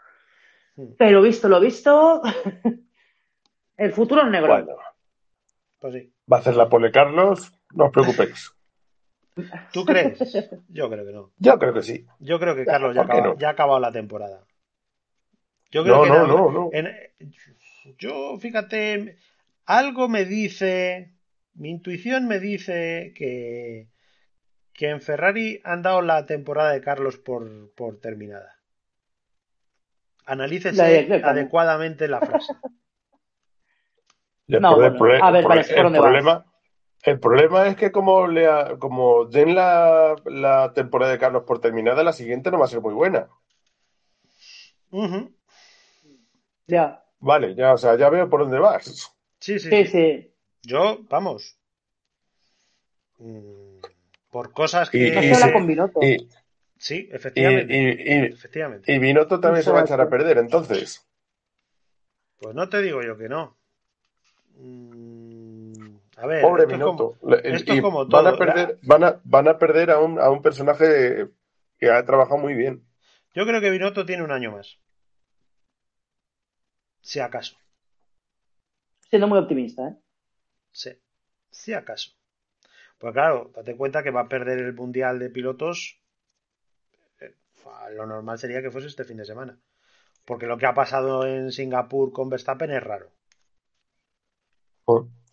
Pero visto lo visto, [LAUGHS] el futuro es negro. Bueno, Pues sí. va a hacer la pole Carlos, no os preocupéis. ¿Tú crees? Yo creo que no. Yo creo que sí. Yo creo que Carlos ya, ¿por qué acaba- no? ya ha acabado la temporada. Yo creo No, que no, en- no, no. en- yo, fíjate, algo me dice, mi intuición me dice que, que en Ferrari han dado la temporada de Carlos por, por terminada. Analícese La de- la- adecuadamente la frase. [LAUGHS] El No, bueno, el a ver, el vale, pro- ¿por el dónde problema, el problema es que como, le ha- como den la, la temporada de Carlos por terminada, la siguiente no va a ser muy buena. Ujú. Ya. Vale, ya, o sea, ya veo por dónde vas. Sí, sí, Sí, sí. sí. Yo, vamos. mm, Por cosas que... No y se habla se- con Binotto. Y, Sí, y, efectivamente. y, Efectivamente. y, Binotto también se va a echar a perder, entonces. Pues no te digo yo que no. Mm, A ver, Pobre esto es como- Binotto. Le- esto y es como van a todo. perder, van a, van a perder a un, a un personaje que ha trabajado muy bien. Yo creo que Binotto tiene un año más. Si acaso. Siendo muy optimista, ¿eh? Sí. Si acaso. Pues claro, date cuenta que va a perder el Mundial de Pilotos. Eh, Lo normal sería que fuese este fin de semana. Porque lo que ha pasado en Singapur con Verstappen es raro.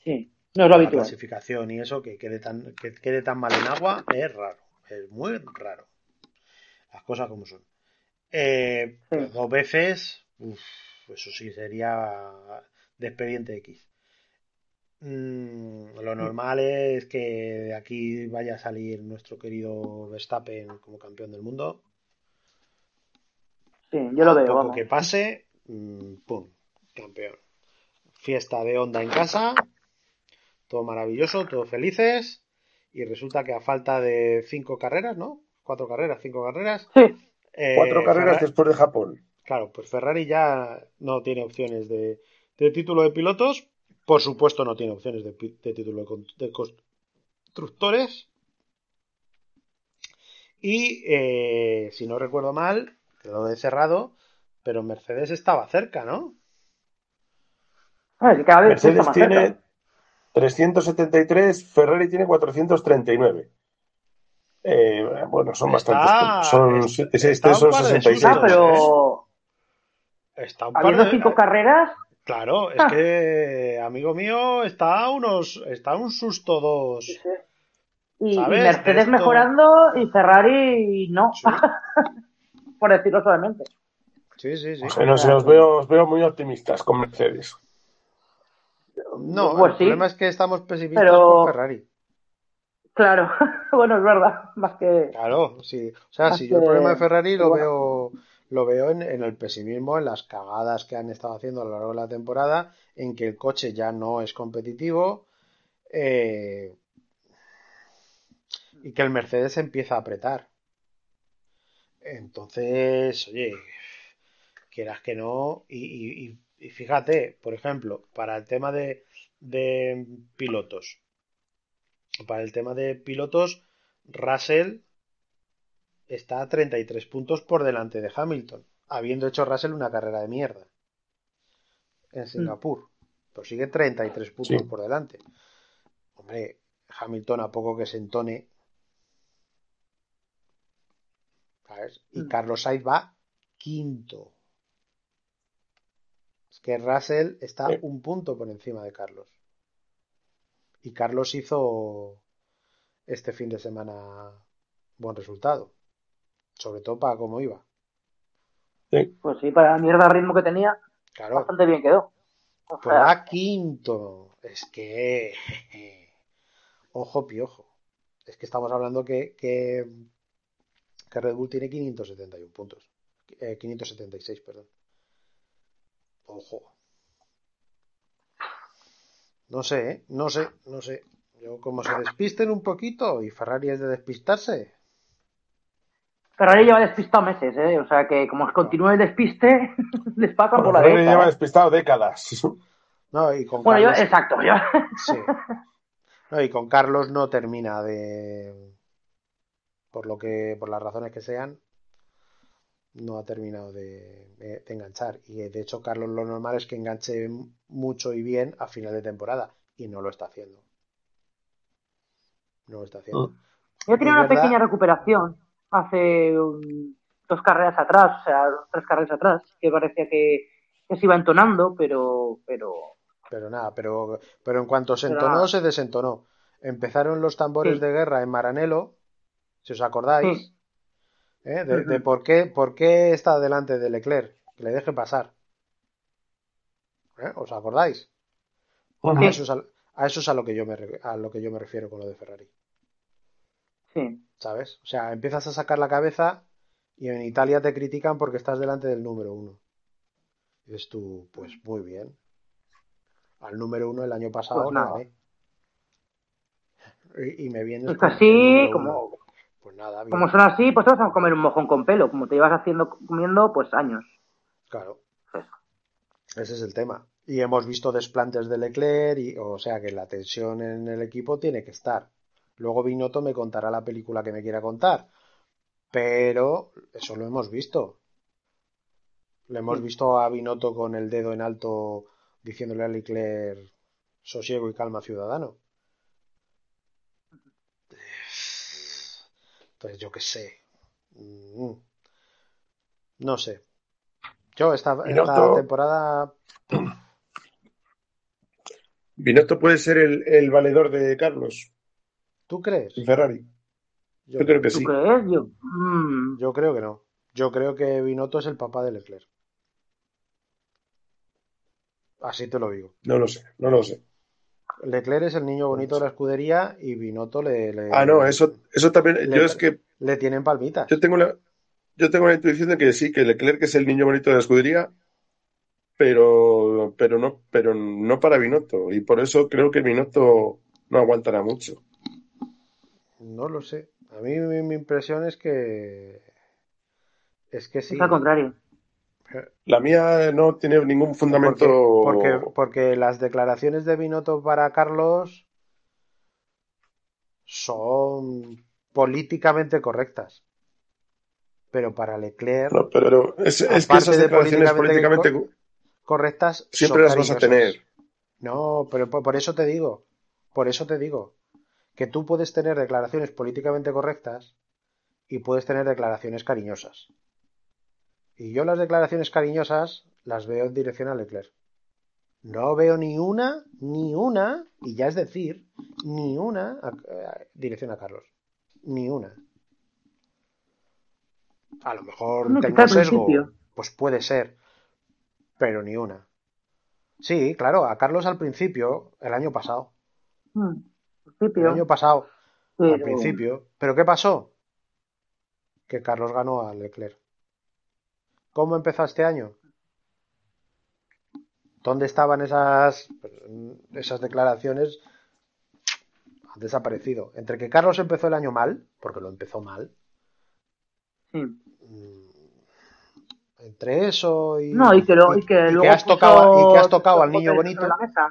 Sí. No es lo La habitual. clasificación y eso, que quede tan, que quede tan mal en agua, es raro. Es muy raro. Las cosas como son. Eh, Sí. dos veces, uf, eso sí sería de expediente X. Mm, lo normal es que de aquí vaya a salir nuestro querido Verstappen como campeón del mundo. Sí, yo lo veo, Poco vamos. que pase, mm, pum, campeón. Fiesta de onda en casa, todo maravilloso, todos felices. Y resulta que a falta de cinco carreras, ¿no? Cuatro carreras, cinco carreras. Sí. eh, Cuatro carreras después de Japón. Claro, pues Ferrari ya no tiene opciones de, de título de pilotos. Por supuesto, no tiene opciones de, de título de, con- de constructores. Y eh, si no recuerdo mal, quedó de cerrado, pero Mercedes estaba cerca, ¿no? A ver, que cada vez está Mercedes más tiene cerca. 373, Ferrari tiene 439. Eh, bueno, son Está- bastantes. Son, está- ese- este está un son par de 66. Ah, pero Está un par de- cinco carreras, Claro, es Ah. que, amigo mío, está a unos, está a un susto dos. Y, y ¿Sabes? Mercedes Esto- mejorando y Ferrari no, Sí. [LAUGHS] por decirlo suavemente. Sí, sí, sí. No sé, no sé, os veo, os veo muy optimistas con Mercedes. No, Pues el sí, problema es que estamos pesimistas pero- con Ferrari. claro. [LAUGHS] bueno, es verdad, más que... Claro, sí. O sea, si yo el problema de Ferrari lo bueno. veo, lo veo en, en el pesimismo, en las cagadas que han estado haciendo a lo largo de la temporada, en que el coche ya no es competitivo eh, y que el Mercedes empieza a apretar. Entonces, oye, quieras que no, y, y- fíjate, por ejemplo, para el tema de, de pilotos, para el tema de pilotos, Russell está a 33 puntos por delante de Hamilton, habiendo hecho Russell una carrera de mierda en Singapur. Pero sigue 33 puntos Sí. por delante. Hombre, Hamilton a poco que se entone. ¿sabes? Y Mm. Carlos Sainz va quinto. Es que Russell está Sí. un punto por encima de Carlos. Y Carlos hizo este fin de semana buen resultado. Sobre todo para cómo iba. Sí. Pues sí, para la mierda de ritmo que tenía, Claro, bastante bien quedó. O pues sea, va quinto. Es que. Ojo, piojo. Es que estamos hablando que, que, que Red Bull tiene 571 puntos. Eh, 576, perdón. Ojo. No sé, ¿eh? No sé, no sé. Yo como se despisten un poquito y Ferrari es de despistarse. Ferrari lleva despistado meses, ¿eh? O sea que como continúe el despiste, [LAUGHS] les pasan por la Ferrari derecha. lleva ¿eh? despistado décadas. [LAUGHS] No, y con Bueno, yo, Carlos- exacto, yo. [LAUGHS] Sí. No, y con Carlos no termina de. Por lo que, por las razones que sean, no ha terminado de, de- de enganchar. Y de hecho, Carlos lo normal es que enganche mucho y bien a final de temporada. Y no lo está haciendo. No lo está haciendo. Mm. Yo tenía Es una verdad. pequeña recuperación hace um, dos carreras atrás, o sea, tres carreras atrás, que parecía que, que se iba entonando, pero, pero Pero nada, pero, pero en cuanto se entonó, nada. se desentonó. Empezaron los tambores Sí. de guerra en Maranello, si os acordáis, Sí. ¿eh? de, de por qué, por qué está delante de Leclerc, que le deje pasar. ¿Eh? ¿Os acordáis? A eso es a, a eso es a lo que yo me re- a lo que yo me refiero con lo de Ferrari, sí. ¿sabes? O sea, empiezas a sacar la cabeza y en Italia te critican porque estás delante del número uno. Y dices tú, pues muy bien. Al número uno el año pasado Pues nada. Y, y me vienes Es con así, como, uno. Pues nada, bien. como son así, pues te vas a comer un mojón con pelo, como te ibas haciendo comiendo pues años. Claro, Pues, ese es el tema. Y hemos visto desplantes de Leclerc, y, o sea que la tensión en el equipo tiene que estar. Luego Binotto me contará la película que me quiera contar. Pero eso lo hemos visto. Lo hemos visto a Binotto con el dedo en alto diciéndole a Leclerc sosiego y calma ciudadano. Entonces yo qué sé. Mm. No sé. Yo esta, esta temporada Binotto puede ser el, el valedor de Carlos ¿Tú crees? en Ferrari. Yo, Yo creo que ¿Tú sí. crees? Yo, mm, yo creo que no. Yo creo que Binotto es el papá de Leclerc. Así te lo digo. No lo sé, no lo sé. Leclerc es el niño bonito de la escudería y Binotto le, le, Ah, no, eso, eso también. Le- Yo es que le tienen palmitas. yo tengo la, yo tengo la intuición de que sí, que Leclerc es el niño bonito de la escudería, pero, pero no, pero no para Binotto. Y por eso creo que Binotto no aguantará mucho. No lo sé. A mí mi, mi impresión es que es que sí. es al contrario. La mía no tiene ningún fundamento. Porque, porque, porque las declaraciones de Binotto para Carlos son políticamente correctas. Pero para Leclerc, No, pero es, es que esas de declaraciones políticamente políticamente correctas siempre son las vas a tener. No, pero por, por eso te digo, por eso te digo, que tú puedes tener declaraciones políticamente correctas y puedes tener declaraciones cariñosas. Y yo las declaraciones cariñosas las veo en dirección a Leclerc. No veo ni una, ni una, y ya es decir, ni una a- a- dirección a Carlos. Ni una. A lo mejor No, tengo sesgo, principio. pues puede ser, pero ni una. Sí, claro, a Carlos al principio, el año pasado. Mm, El año pasado, al principio. ¿Pero qué pasó? Que Carlos ganó a Leclerc. ¿Cómo empezó este año? ¿Dónde estaban esas, esas declaraciones? Han desaparecido. Entre que Carlos empezó el año mal, porque lo empezó mal, sí. entre eso y, No, y que, lo- y que y luego has tocado, y que has tocado al niño bonito, la mesa.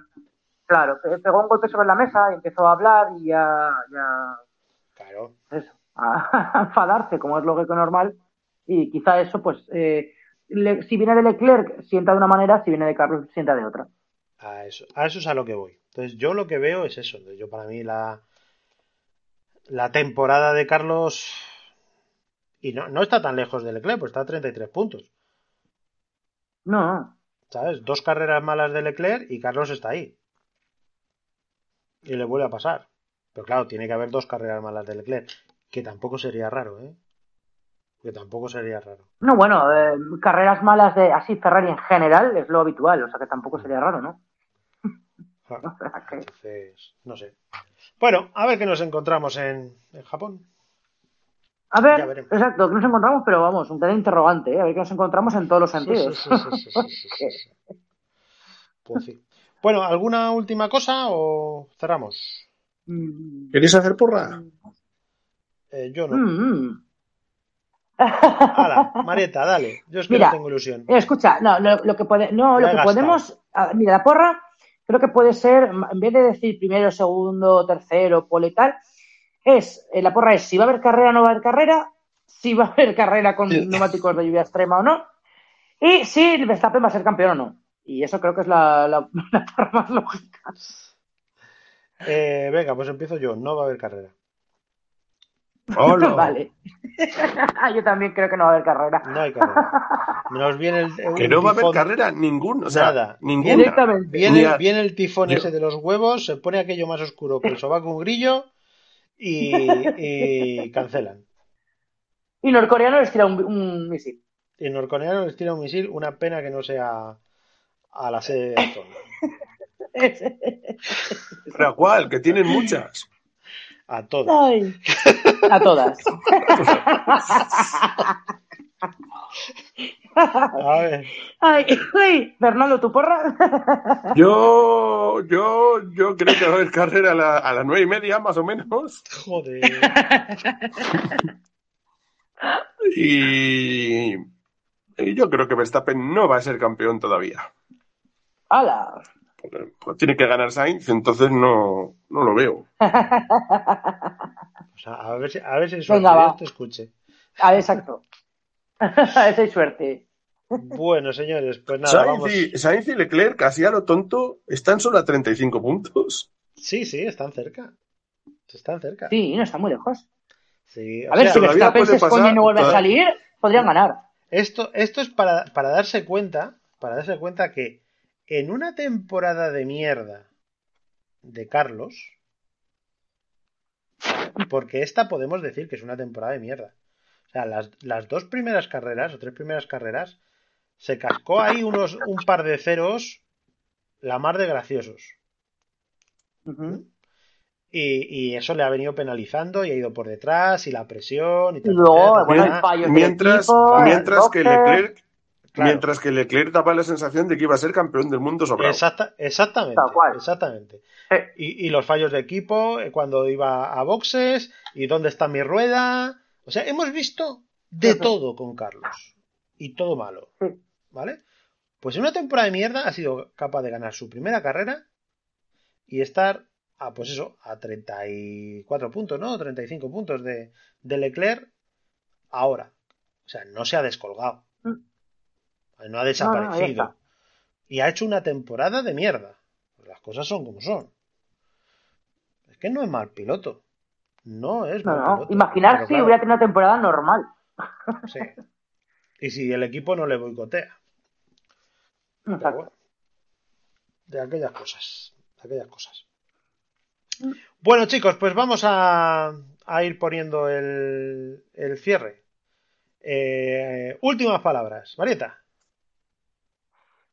Claro, pe- pegó un golpe sobre la mesa y empezó a hablar y claro, eso, a, a [LAUGHS] enfadarse, como es lógico y normal. Y quizá eso, pues, eh, le- si viene de Leclerc, sienta de una manera, si viene de Carlos, sienta de otra. a eso, a eso es a lo que voy. Entonces, yo lo que veo es eso. Yo para mí la, la temporada de Carlos y no, no está tan lejos de Leclerc, pues está a 33 puntos. No, ¿Sabes? Dos carreras malas de Leclerc y Carlos está ahí. Y le vuelve a pasar. Pero claro, tiene que haber dos carreras malas de Leclerc. Que tampoco sería raro, ¿eh? Que tampoco sería raro. no, bueno, eh, carreras malas de así Ferrari en general es lo habitual, o sea que tampoco sería raro, ¿no? [LAUGHS] [LAUGHS] Que- Entonces, no sé. Bueno, a ver qué nos encontramos en, en Japón. A ver, exacto, que nos encontramos, pero vamos, un gran interrogante, ¿eh? a ver qué nos encontramos en todos los sentidos. sí, sí, sí, sí, sí, sí, sí. [LAUGHS] Pues sí. Bueno, ¿alguna última cosa o cerramos? Mm, ¿Queréis hacer porra? Eh, yo no. mm, mm. Hala, [LAUGHS] Marieta, dale. Yo es que Mira, no tengo ilusión. Eh, Escucha, no, lo, lo que puede, no, lo que podemos, a- mira, la porra, creo que puede ser, en vez de decir primero, segundo, tercero, pole y tal, es, eh, la porra es si va a haber carrera o no va a haber carrera, si va a haber carrera con neumáticos de lluvia extrema o no, y si Verstappen va a ser campeón o no. Y eso creo que es la, la, [LAUGHS] más lógica. Eh, venga, pues empiezo yo. No va a haber carrera. Hola. [LAUGHS] Vale. [LAUGHS] Yo también creo que no va a haber carrera. No hay carrera. Nos viene el, Que no va a haber carrera ninguna. O sea, Nada. ninguna. Directamente. Viene, a- viene el tifón Yo- ese de los huevos, se pone aquello más oscuro que el sobaco un grillo y, y cancelan. Y norcoreano les tira un, un misil. Y norcoreano les tira un misil, una pena que no sea a la sede de Aston. [LAUGHS] ¿Pero cuál? Que tienen muchas. A todos. Ay. A todas. [LAUGHS] A ver. Ay, ay, Fernando, ¿tu porra? Yo, yo, yo creo que va a haber carrera a, la- a las nueve y media, más o menos. Joder. Y, y yo creo que Verstappen no va a ser campeón todavía. ¡Hala! Pues, tiene que ganar Sainz, entonces no, no lo veo. [LAUGHS] O sea, a ver si, a ver si suerte, Venga, va. Dios te escuche. A ver, exacto. [LAUGHS] A ver si hay suerte. Bueno, señores, pues nada, Sainz, vamos. y, Sainz y Leclerc, casi a lo tonto, están solo a 35 puntos. Sí, sí, están cerca. Están cerca. Sí, no está muy lejos. Sí, A ver, sea, si Verstappen se esconde y no vuelve a salir, podrían ganar. Esto, esto es para, para darse cuenta, para darse cuenta que en una temporada de mierda de Carlos, porque esta podemos decir que es una temporada de mierda. O sea, las, las dos primeras carreras o tres primeras carreras se cascó ahí unos un par de ceros la mar de graciosos. Ujú. Y, y eso le ha venido penalizando y ha ido por detrás y la presión y tal. luego, tal, bueno, tal. fallos del Mientras, el mientras que. Leclerc, Claro. mientras que Leclerc daba la sensación de que iba a ser campeón del mundo sobrado. Exacta- exactamente, exactamente. Sí. Y, y los fallos de equipo eh, cuando iba a boxes y dónde está mi rueda. O sea, hemos visto de todo con Carlos y todo malo. ¿vale? Pues en una temporada de mierda ha sido capaz de ganar su primera carrera y estar a, pues eso, a 34 puntos, ¿no? 35 puntos de, de Leclerc ahora. O sea, no se ha descolgado. No ha desaparecido. y ha hecho una temporada de mierda. Las cosas son como son. Es que no es mal piloto. No es mal piloto. Imaginar si claro, hubiera tenido una temporada normal. sí. Y si el equipo no le boicotea. Bueno. de aquellas cosas. De aquellas cosas. Bueno, chicos, pues vamos a, a ir poniendo el, el cierre. Eh, últimas palabras. Marieta.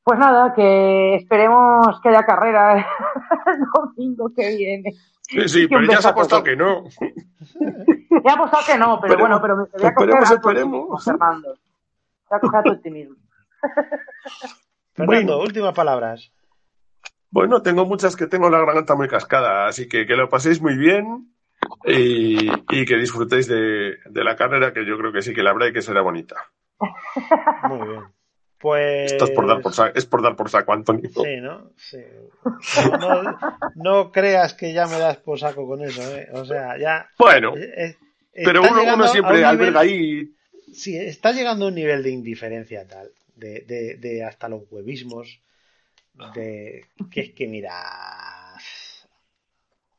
Pues nada, que esperemos que haya carrera [LAUGHS] el domingo que viene. Sí, sí, pero ya beso se ha a apostado que no. [LAUGHS] Me ha apostado que no, pero Esperemos- bueno, pero me voy a coger esperemos, a esperemos. Fernando. Voy a coger a tu optimismo. [LAUGHS] Fernando, Bueno. últimas palabras. Bueno, tengo muchas que tengo la garganta muy cascada, así que que lo paséis muy bien y, y que disfrutéis de, de la carrera, que yo creo que sí que la habrá y que será bonita. Muy bien. Pues. Esto es por dar por saco, es por dar por saco, Antonio. Sí, ¿no? Sí. No, [LAUGHS] no- no creas que ya me das por saco con eso, ¿eh? O sea, ya. Bueno, pero uno, uno siempre un nivel- alberga ahí. Sí, está llegando a un nivel de indiferencia tal, de, de, de hasta los huevismos, de que es que mira,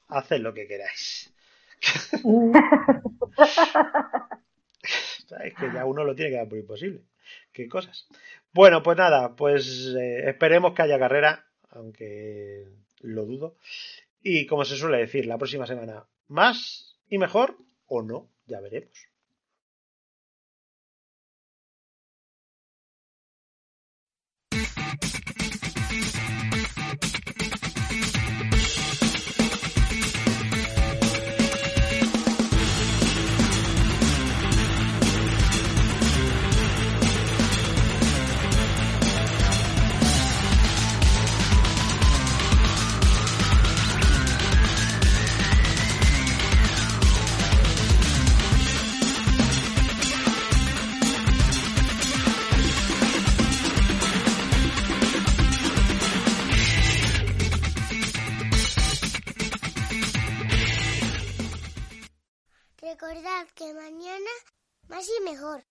haced lo que queráis. [LAUGHS] [LAUGHS] Es que ya uno lo tiene que dar por imposible. Qué cosas. Bueno, pues nada, pues eh, esperemos que haya carrera, aunque lo dudo. Y como se suele decir, la próxima semana más y mejor o no, ya veremos. Recordad que mañana más y mejor.